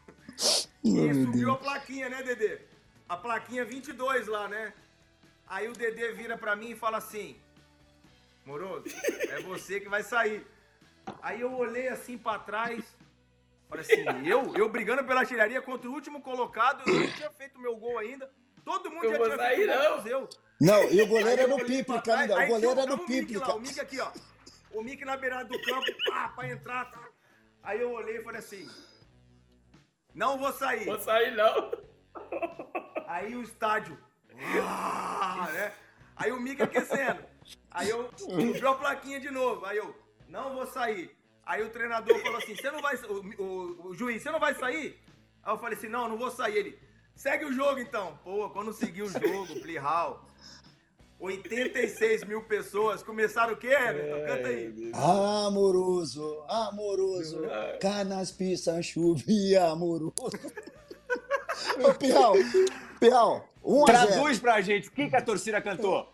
e subiu a plaquinha, né, Dedê? A plaquinha 22 lá, né? Aí o Dedê vira pra mim e fala assim: Moroso, é você que vai sair. Aí eu olhei assim pra trás, falei assim: eu? Eu brigando pela artilharia contra o último colocado, eu não tinha feito meu gol ainda. Todo mundo Eu já tinha sair, feito não. menos eu. Não, e o goleiro eu era o olhei pra Píplica trás, ainda. O goleiro era o Mickey lá, Píplica. O Mickey aqui, ó. O Mickey na beirada do campo, pá, pra entrar, tá? Aí eu olhei e falei assim, não vou sair. Vou sair, não. Aí o estádio, ah, né? Aí o Mickey aquecendo. Aí eu subiu a plaquinha de novo. Aí eu, não vou sair. Aí o treinador falou assim, você não vai, o, o- o juiz, você não vai sair? Aí eu falei assim, não, não vou sair. Ele, segue o jogo então. Pô, quando seguiu o jogo, Plihal, 86 mil pessoas começaram o quê, Everton? Canta aí. Amoroso, amoroso, canaspiça, chuvia, amoroso. Ô, Piau, Piau, 1 a 0. Traduz pra gente o que, que a torcida cantou.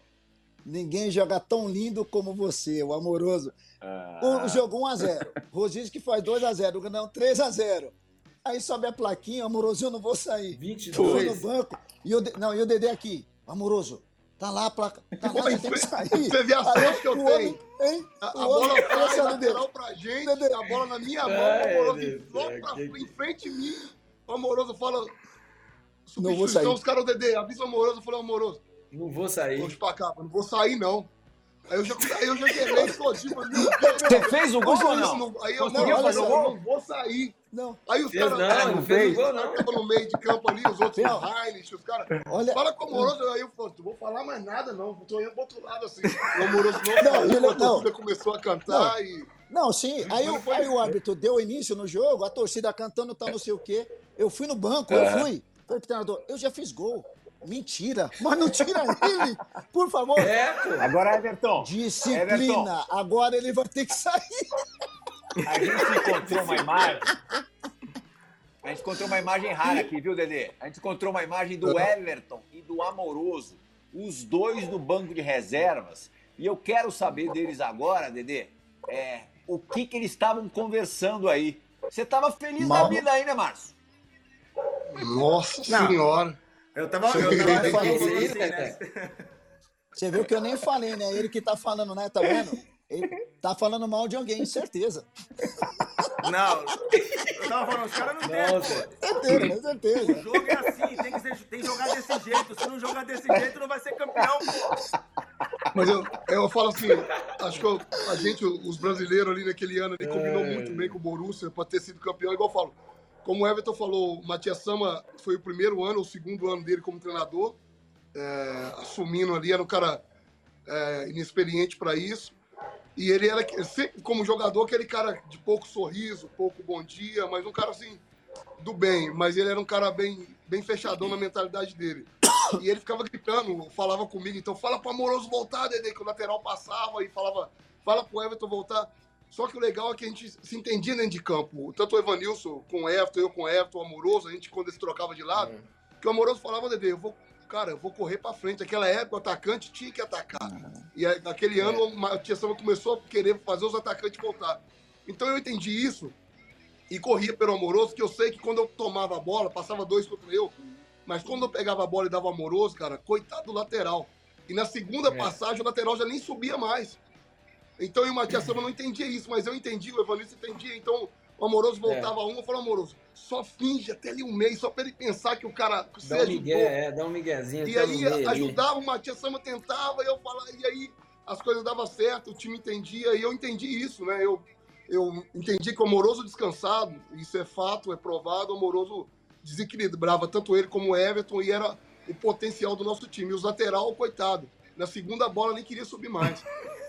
Ninguém joga tão lindo como você, o amoroso. Ah, O jogo 1 a 0. Rosício que faz 2 a 0, o Ganão 3 a 0. Aí sobe a plaquinha, amoroso, eu não vou sair. 22. Fui no banco e o, não, e o Dedé aqui, amoroso. Tá lá a placa, tá lá, você tem que sair. Você vê a sorte que eu tenho. homem, hein? A, a bola no lateral Dedé. pra gente, a bola na minha mão, Ai, o Amoroso do pra frente, em frente de mim. O Amoroso fala. Não vou sair. Os caras, o Dedê, avisa o Amoroso, eu falei, Amoroso, Não vou sair. vou pra cá, não vou sair não. Aí eu já, aí eu já gelei todinho, Você fez o gol ou não? não- Aí eu não, eu não vou sair. Não, Aí os caras não, não fez fez. gol, não. estavam no meio de campo ali, os outros, Não. o Heinrich, os caras. olha, Fala com o Amoroso, aí eu falei, não vou falar mais nada não, tô indo pro outro lado assim. O Amoroso não, Não, saiu, ele- a torcida não. começou a cantar e... Não, sim. Aí, foi- aí o árbitro deu início no jogo, a torcida cantando tal, não sei o quê. Eu fui no banco, eu fui. Falei pro treinador, eu já fiz gol. Mentira, mas não tira ele, por favor. É, pô. Agora, Everton. Disciplina, Everton. agora ele vai ter que sair. A gente encontrou uma imagem. A gente encontrou uma imagem rara aqui, viu, Dedê? A gente encontrou uma imagem do Everton e do Amoroso, os dois no banco de reservas. E eu quero saber deles agora, Dedê, é, o que, que eles estavam conversando aí. Você estava feliz da Mal- vida aí, né, Márcio? Nossa Não. senhora. Eu tava, eu tava falando assim, isso, né? Você viu que eu nem falei, né? Ele que tá falando, né? Tá vendo? Ele tá falando mal de alguém, certeza. Não, eu tava falando, os caras não tem. Nossa. Certeza, com certeza. O jogo é assim, tem que, ser, tem que jogar desse jeito. Se não jogar desse jeito, não vai ser campeão. Mas eu, eu falo assim, acho que eu- a gente, os brasileiros ali naquele ano, ali combinou É. muito bem com o Borussia para ter sido campeão. Igual eu falo, como o Everton falou, o Matias Sama foi o primeiro ano, o segundo ano dele como treinador, é, assumindo ali, era um cara é, inexperiente para isso. E ele era como jogador, aquele cara de pouco sorriso, pouco bom dia, mas um cara assim, do bem. Mas ele era um cara bem, bem fechadão na mentalidade dele. E ele ficava gritando, falava comigo, então fala pro Amoroso voltar, Dedê, que o lateral passava e falava, fala pro Everton voltar. Só que o legal é que a gente se entendia dentro de campo. Tanto o Evanilson com o Everton, eu com o Everton, o Amoroso, a gente quando eles trocavam de lado, que o Amoroso falava, Dedê, eu vou, cara, eu vou correr pra frente. Aquela época o atacante tinha que atacar. E aí, naquele ano o Matias Sama começou a querer fazer os atacantes voltar. Então eu entendi isso e corria pelo Amoroso, que eu sei que quando eu tomava a bola, passava dois contra eu, mas quando eu pegava a bola e dava Amoroso, cara, coitado do lateral. E na segunda passagem o lateral já nem subia mais. Então eu e o Matias Sama não entendia isso, mas eu entendi, o Evanilson entendia. Então o Amoroso voltava um, eu falava, Amoroso, só finge até ali um mês, só pra ele pensar que o cara Dá você um migué, é, dá um miguezinho. E aí ajudava, o Matias Sama tentava, e eu falava, e aí as coisas davam certo, o time entendia, e eu entendi isso, né? Eu, eu entendi que o Amoroso descansado, isso é fato, é provado, o Amoroso desequilibrava tanto ele como o Everton e era o potencial do nosso time. E os lateral, coitado, na segunda bola nem queria subir mais.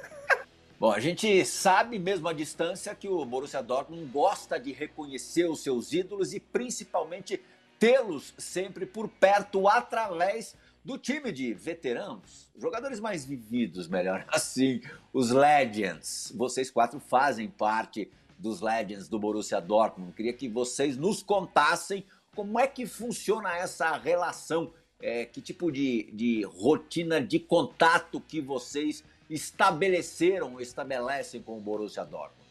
Bom, a gente sabe mesmo à distância que o Borussia Dortmund gosta de reconhecer os seus ídolos e principalmente tê-los sempre por perto através do time de veteranos, jogadores mais vividos, melhor assim, os Legends. Vocês quatro fazem parte dos Legends do Borussia Dortmund. Queria que vocês nos contassem como é que funciona essa relação, é, que tipo de, de rotina de contato que vocês estabeleceram, estabelecem com o Borussia Dortmund.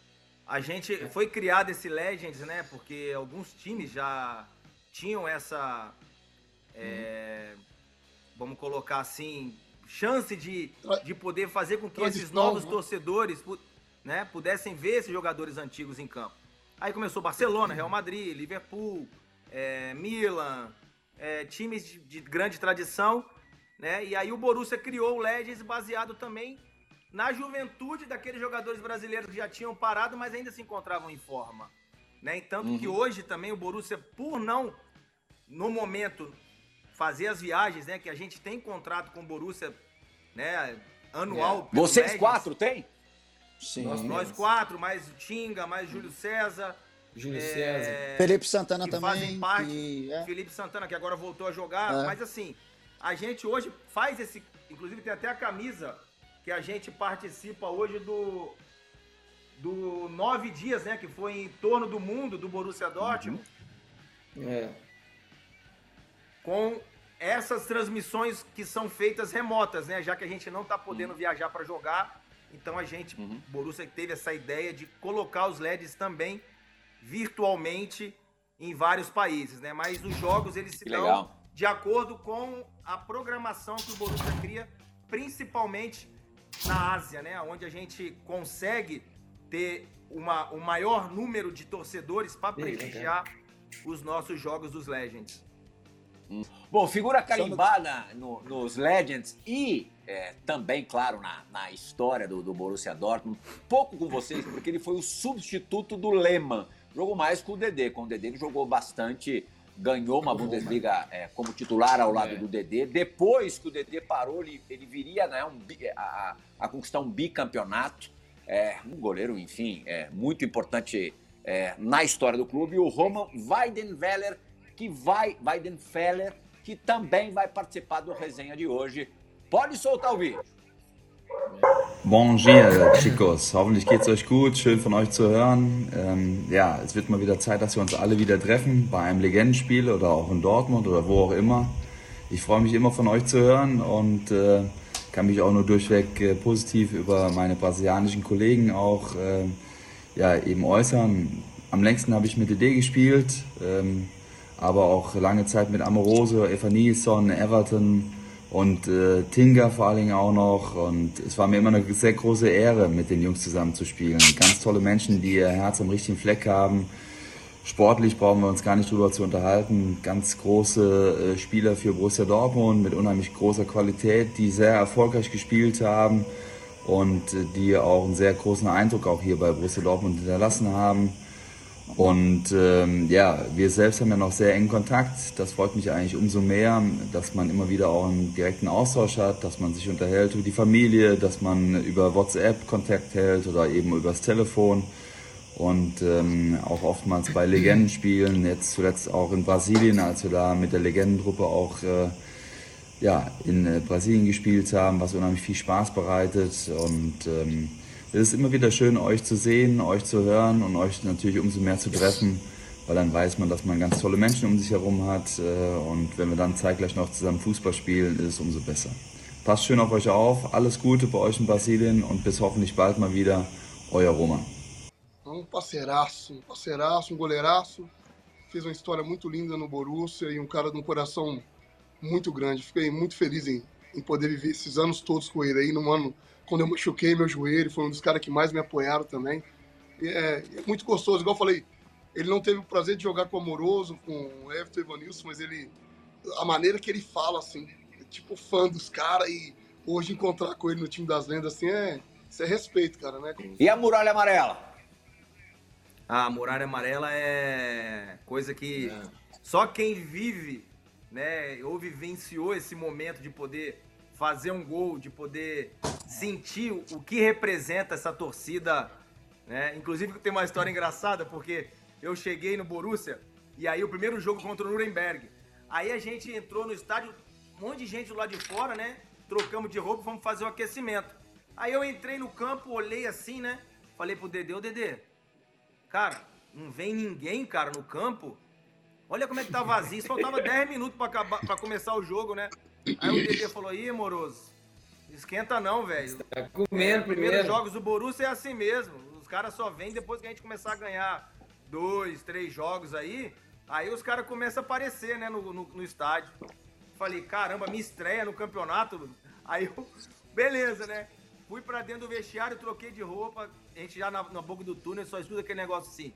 A gente foi criado esse Legends, né? Porque alguns times já tinham essa é, vamos colocar assim, chance de, de poder fazer com que esses novos né? torcedores né, pudessem ver esses jogadores antigos em campo. Aí começou Barcelona, Real Madrid, Liverpool, é, Milan, é, times de, de, grande tradição, né? E aí o Borussia criou o Legends baseado também na juventude daqueles jogadores brasileiros que já tinham parado, mas ainda se encontravam em forma, né? Tanto uhum. que hoje também o Borussia, por não no momento fazer as viagens, né? Que a gente tem contrato com o Borussia, né? Anual. É. Vocês Legends. quatro tem? Sim. Nós, nós, quatro, mais o Tinga, mais Júlio César. Júlio é, César. Felipe Santana que também. Fazem parte. Que, é. Felipe Santana, que agora voltou a jogar. É. Mas assim, a gente hoje faz esse. Inclusive tem até a camisa que a gente participa hoje do. Do nove dias, né? Que foi em torno do mundo do Borussia Dortmund. Uhum. É com essas transmissões que são feitas remotas, né? Já que a gente não está podendo uhum. viajar para jogar, então a gente, uhum. Borussia teve essa ideia de colocar os LEDs também virtualmente em vários países, né? Mas os jogos eles se que dão legal. de acordo com a programação que o Borussia cria, principalmente na Ásia, né? Onde a gente consegue ter uma, o maior número de torcedores para prestigiar os nossos jogos dos Legends. Bom, figura carimbada no, nos Legends e é, também, claro, na, na história do, do Borussia Dortmund. Pouco com vocês, porque ele foi o substituto do Lehmann. Jogou mais com o Dedê. Com o Dedê ele jogou bastante, ganhou uma Bundesliga é, como titular ao lado é. do Dedê. Depois que o Dedê parou, ele, ele viria né, um, a, a, conquistar um bicampeonato. É, um goleiro, enfim, é, muito importante é, na história do clube. O Roman Weidenfeller que vai, Weidenfeller, que também vai participar do resenha de hoje. Pode soltar o vídeo. Dia, Chicos. Hoffentlich geht es euch gut. Schön von euch zu hören. Ähm, ja, es wird mal wieder Zeit, dass wir uns alle wieder treffen bei einem Legendenspiel oder auch in Dortmund oder wo auch immer. Ich freue mich immer von euch zu hören und äh, kann mich auch nur durchweg äh, positiv über meine brasilianischen Kollegen auch äh, ja, eben äußern. Am längsten habe ich mit DD gespielt. Ähm, aber auch lange Zeit mit Amoroso, Eva Nilsson, Everton und äh, Tinga vor allen Dingen auch noch. Und es war mir immer eine sehr große Ehre, mit den Jungs zusammen zu spielen. Ganz tolle Menschen, die ihr Herz am richtigen Fleck haben. Sportlich brauchen wir uns gar nicht drüber zu unterhalten. Ganz große äh, Spieler für Borussia Dortmund mit unheimlich großer Qualität, die sehr erfolgreich gespielt haben und äh, die auch einen sehr großen Eindruck auch hier bei Borussia Dortmund hinterlassen haben. Und ähm, ja, wir selbst haben ja noch sehr engen Kontakt. Das freut mich eigentlich umso mehr, dass man immer wieder auch einen direkten Austausch hat, dass man sich unterhält über die Familie, dass man über WhatsApp Kontakt hält oder eben übers Telefon. Und ähm, auch oftmals bei Legendenspielen, jetzt zuletzt auch in Brasilien, als wir da mit der Legendentruppe auch äh, ja, in äh, Brasilien gespielt haben, was unheimlich viel Spaß bereitet. Und ähm, es ist immer wieder schön, euch zu sehen, euch zu hören und euch natürlich umso mehr zu treffen, weil dann weiß man, dass man ganz tolle Menschen um sich herum hat. Äh, und wenn wir dann zeitgleich noch zusammen Fußball spielen, ist es umso besser. Passt schön auf euch auf, alles Gute bei euch in Brasilien und bis hoffentlich bald mal wieder. Euer Roman. Um parceiraço, um parceiraço, um goleiraço. Fez uma história muito linda no Borussia e um cara de um coração muito grande. Fiquei muito feliz em, em poder viver esses anos todos com ele aí, num ano quando eu machuquei meu joelho, foi um dos caras que mais me apoiaram também. É, é, muito gostoso, igual eu falei, ele não teve o prazer de jogar com o Amoroso, com o Everton Evanilson, mas ele, a maneira que ele fala, assim, é tipo fã dos caras e hoje encontrar com ele no time das lendas, assim, é, isso é respeito, cara, né? E a Muralha Amarela? A muralha amarela é coisa que é. só quem vive, né, ou vivenciou esse momento de poder fazer um gol, de poder sentir o que representa essa torcida, né? Inclusive tem uma história engraçada porque eu cheguei no Borussia e aí o primeiro jogo contra o Nuremberg. Aí a gente entrou no estádio, um monte de gente do lado de fora, né? Trocamos de roupa, vamos fazer o aquecimento. Aí eu entrei no campo, olhei assim, né? Falei pro Dedê, ô Dedê, cara, não vem ninguém, cara, no campo. Olha como é que tá vazio. Faltava 10 minutos pra, acabar, pra começar o jogo, né? Aí o Dedê falou, ih, moroso, esquenta não, velho. Tá comendo é, primeiros jogos do Borussia é assim mesmo. Os caras só vêm depois que a gente começar a ganhar dois, três jogos aí. Aí os caras começam a aparecer, né, no, no, no estádio. Falei, caramba, minha estreia no campeonato. Aí eu, beleza, né? Fui pra dentro do vestiário, troquei de roupa. A gente já na, na boca do túnel só estuda aquele negócio assim.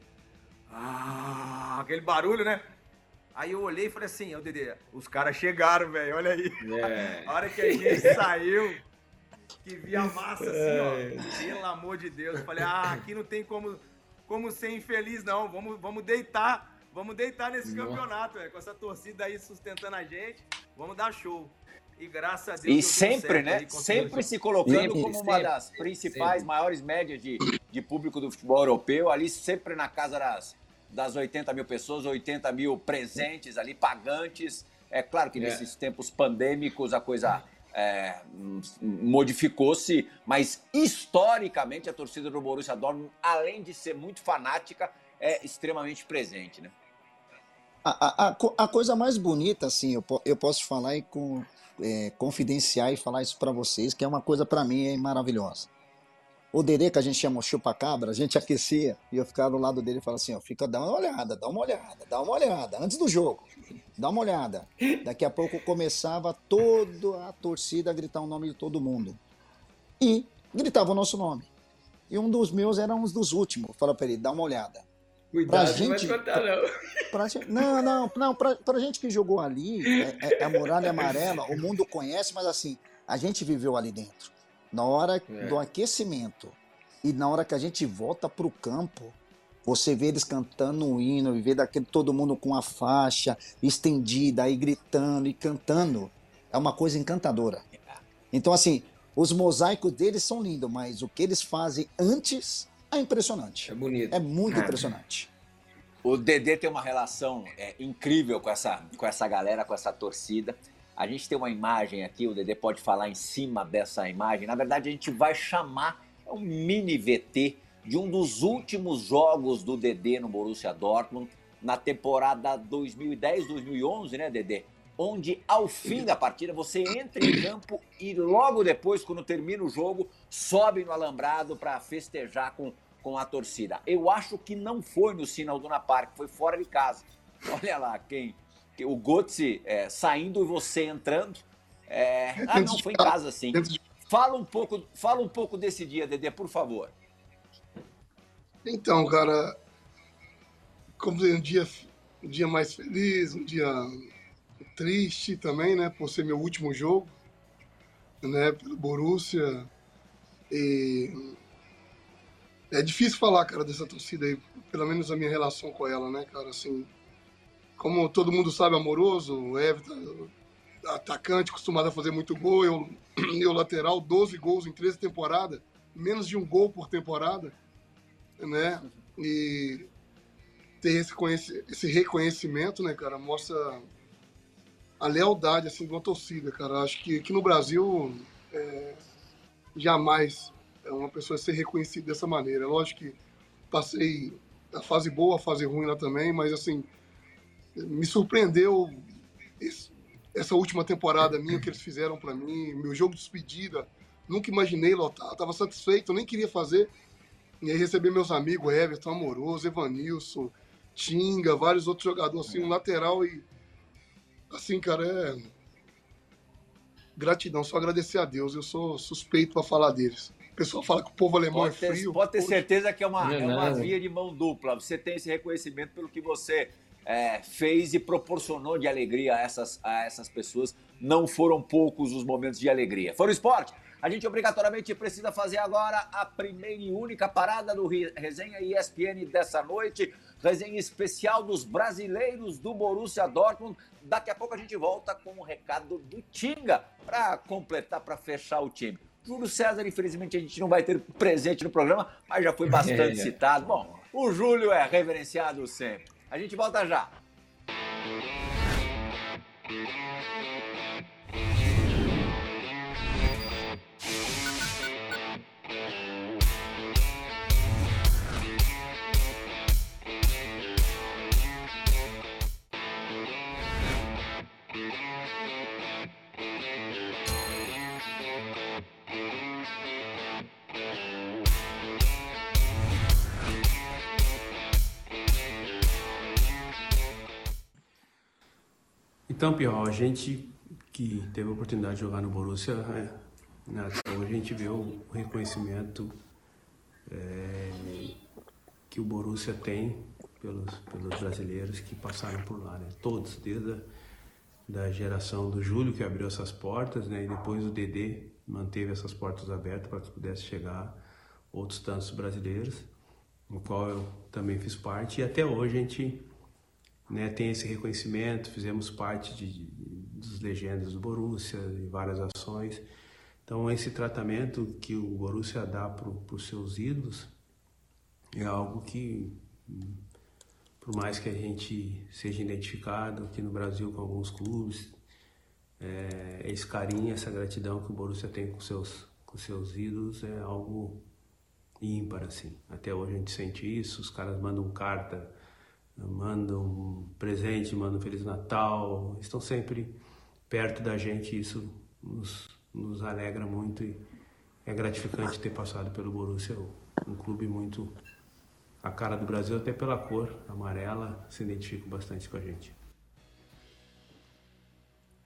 Ah, aquele barulho, né? Aí eu olhei e falei assim, ô Dedê, os caras chegaram, velho, olha aí. É. A hora que a gente saiu, que vi a massa assim, ó, é. pelo amor de Deus. Eu falei, ah, aqui não tem como, como ser infeliz, não. Vamos, vamos deitar, vamos deitar nesse Nossa. campeonato, véio, com essa torcida aí sustentando a gente. Vamos dar show. E graças a Deus. E sempre, né? Sempre se colocando sempre, como uma das principais, sempre. maiores médias de, de público do futebol europeu, ali sempre na casa das, das 80 mil pessoas, 80 mil presentes ali, pagantes. É claro que é. nesses tempos pandêmicos a coisa é, modificou-se, mas historicamente a torcida do Borussia Dortmund, além de ser muito fanática, é extremamente presente, né? A, a, a coisa mais bonita, assim, eu, eu posso falar e com, é, confidenciar e falar isso para vocês, que é uma coisa para mim é maravilhosa. O Dedê, que a gente chama chupa-cabra, a gente aquecia e eu ficava do lado dele e falava assim: ó, fica, dá uma olhada, dá uma olhada, dá uma olhada, antes do jogo, dá uma olhada. Daqui a pouco começava toda a torcida a gritar o nome de todo mundo. E gritava o nosso nome. E um dos meus era um dos últimos. Fala para ele: dá uma olhada. Cuidado, pra gente, não vai contar, não. Pra, pra, não, não, não. Pra, pra gente que jogou ali, é, é, a muralha amarela, o mundo conhece, mas assim, a gente viveu ali dentro. Na hora é. do aquecimento e na hora que a gente volta pro campo, você vê eles cantando o hino, e vê daquele, todo mundo com a faixa estendida, aí gritando e cantando. É uma coisa encantadora. Então, assim, os mosaicos deles são lindos, mas o que eles fazem antes é impressionante. É bonito. É muito é. impressionante. O Dedê tem uma relação é, incrível com essa, com essa galera, com essa torcida. A gente tem uma imagem aqui, o Dedê pode falar em cima dessa imagem. Na verdade, a gente vai chamar um mini VT de um dos últimos jogos do Dedê no Borussia Dortmund na temporada 2010-2011, né, Dedê? onde ao fim da partida você entra em campo e logo depois, quando termina o jogo, sobe no alambrado para festejar com, com a torcida. Eu acho que não foi no Sinal Duna Park, foi fora de casa. Olha lá, quem, o Götze é, saindo e você entrando. É, ah, não, foi em casa sim. Fala um pouco, fala um pouco desse dia, Dedê, por favor. Então, cara, como um dia, um dia mais feliz, um dia triste também, né, por ser meu último jogo, né, pelo Borussia. E é difícil falar, cara, dessa torcida aí, pelo menos a minha relação com ela, né, cara, assim, como todo mundo sabe, amoroso, o Everton, atacante, acostumado a fazer muito gol, eu, eu lateral, 12 gols em 13 temporadas, menos de um gol por temporada, né, e ter esse, esse reconhecimento, né, cara, mostra a lealdade assim de uma torcida, cara. Acho que aqui no Brasil é, jamais é uma pessoa ser reconhecida dessa maneira. Lógico que passei a fase boa, a fase ruim lá também, mas assim me surpreendeu esse, essa última temporada minha que eles fizeram para mim, meu jogo de despedida. Nunca imaginei lotar, estava satisfeito, nem queria fazer. E aí receber meus amigos, Everton, Amoroso, Evanilson, Tinga, vários outros jogadores, assim, um lateral e assim, cara, é gratidão, só agradecer a Deus. Eu sou suspeito para falar deles. O pessoal fala que o povo alemão pode é ter, frio. Pode ter certeza que é uma, é, é uma via de mão dupla. Você tem esse reconhecimento pelo que você é, fez e proporcionou de alegria a essas, a essas pessoas. Não foram poucos os momentos de alegria. Fora o esporte, A gente obrigatoriamente precisa fazer agora a primeira e única parada do Resenha ESPN dessa noite. Resenha especial dos brasileiros do Borussia Dortmund. Daqui a pouco a gente volta com o recado do Tinga para completar, para fechar o time. Júlio César, infelizmente, a gente não vai ter presente no programa, mas já foi bastante citado. Bom, o Júlio é reverenciado sempre. A gente volta já. Então, Pior, a gente que teve a oportunidade de jogar no Borussia, é, né, hoje a gente vê o reconhecimento é, que o Borussia tem pelos, pelos brasileiros que passaram por lá, né? Todos, desde a da geração do Júlio que abriu essas portas, né? E depois o Dedê manteve essas portas abertas para que pudesse chegar outros tantos brasileiros, no qual eu também fiz parte. E até hoje a gente né, tem esse reconhecimento, fizemos parte de, de, dos legendas do Borussia em várias ações. Então esse tratamento que o Borussia dá para os seus ídolos é algo que, por mais que a gente seja identificado aqui no Brasil com alguns clubes, é, esse carinho, essa gratidão que o Borussia tem com seus, com seus ídolos é algo ímpar, assim. Até hoje a gente sente isso, os caras mandam carta mandam um presente, mandam um Feliz Natal, estão sempre perto da gente, isso nos, nos alegra muito e é gratificante ter passado pelo Borussia, um clube muito a cara do Brasil, até pela cor amarela, se identifica bastante com a gente.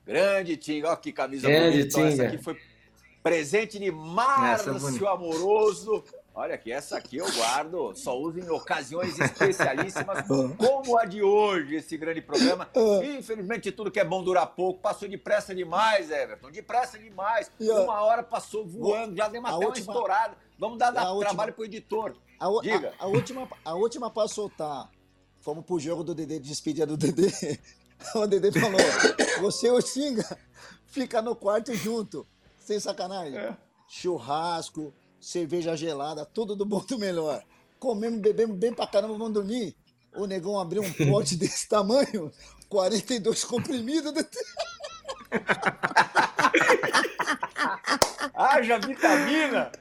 Grande Tinga, olha que camisa Grande bonita. Tinga. Essa aqui foi presente de Márcio Amoroso. Olha aqui, essa aqui eu guardo, só uso em ocasiões especialíssimas, como a de hoje, esse grande programa. Infelizmente, tudo que é bom dura pouco. Passou depressa demais, Everton. Depressa demais. Uma hora passou voando, já deu uma tela última, estourada. Vamos dar, dar trabalho pro editor. A, Diga. A, a, última, a última para soltar. Fomos pro jogo do Dedê, de despedida do Dedê. O Dedê falou: você o Xinga fica no quarto junto. Sem sacanagem. É. Churrasco, cerveja gelada, tudo do bom do melhor. Comemos, bebemos bem pra caramba, vamos dormir. O negão abriu um pote desse tamanho, 42 comprimidos. Do... Haja vitamina!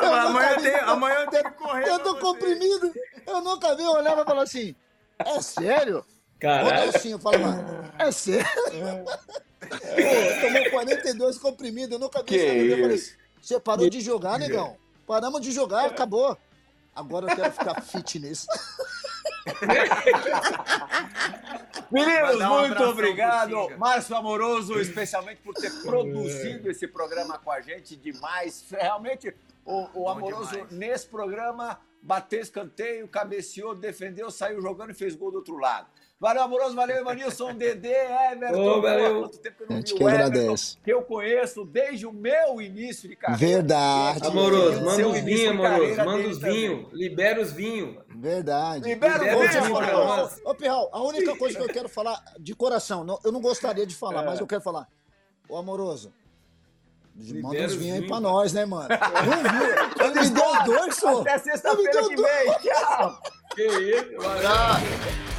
Eu amanhã, eu tenho, amanhã eu tenho que correr. Eu tô comprimido. Eu nunca vi, eu olhava e falava assim: é sério? Caralho. Assim, eu falo, é sério? Pô, tomou 42 comprimidos, eu nunca vi que isso. Você parou de jogar, negão. Paramos de jogar, acabou. Agora eu quero ficar fitness. Meninos, muito obrigado. Márcio Amoroso, especialmente por ter produzido esse programa com a gente demais. Realmente, o, o Amoroso, demais. nesse programa, bateu escanteio, cabeceou, defendeu, saiu jogando e fez gol do outro lado. Valeu, Amoroso, valeu, Evanilson, Dedê, Everton. Oh, valeu. Quanto tempo que eu não vi que o Everton, que eu conheço desde o meu início de carreira. Verdade. Amoroso, manda os vinhos, Amoroso, manda os vinhos, libera os vinhos. Verdade. Libera, libera os vinhos, Ô, Pirral, a única coisa que eu quero falar de coração, não, eu não gostaria de falar, é. mas eu quero falar. Ô, Amoroso, Manda uns vinhos aí pra nós, né, mano? Vinho. Me deu dois, só. Até sexta-feira que vem. Tchau. Que isso, valeu.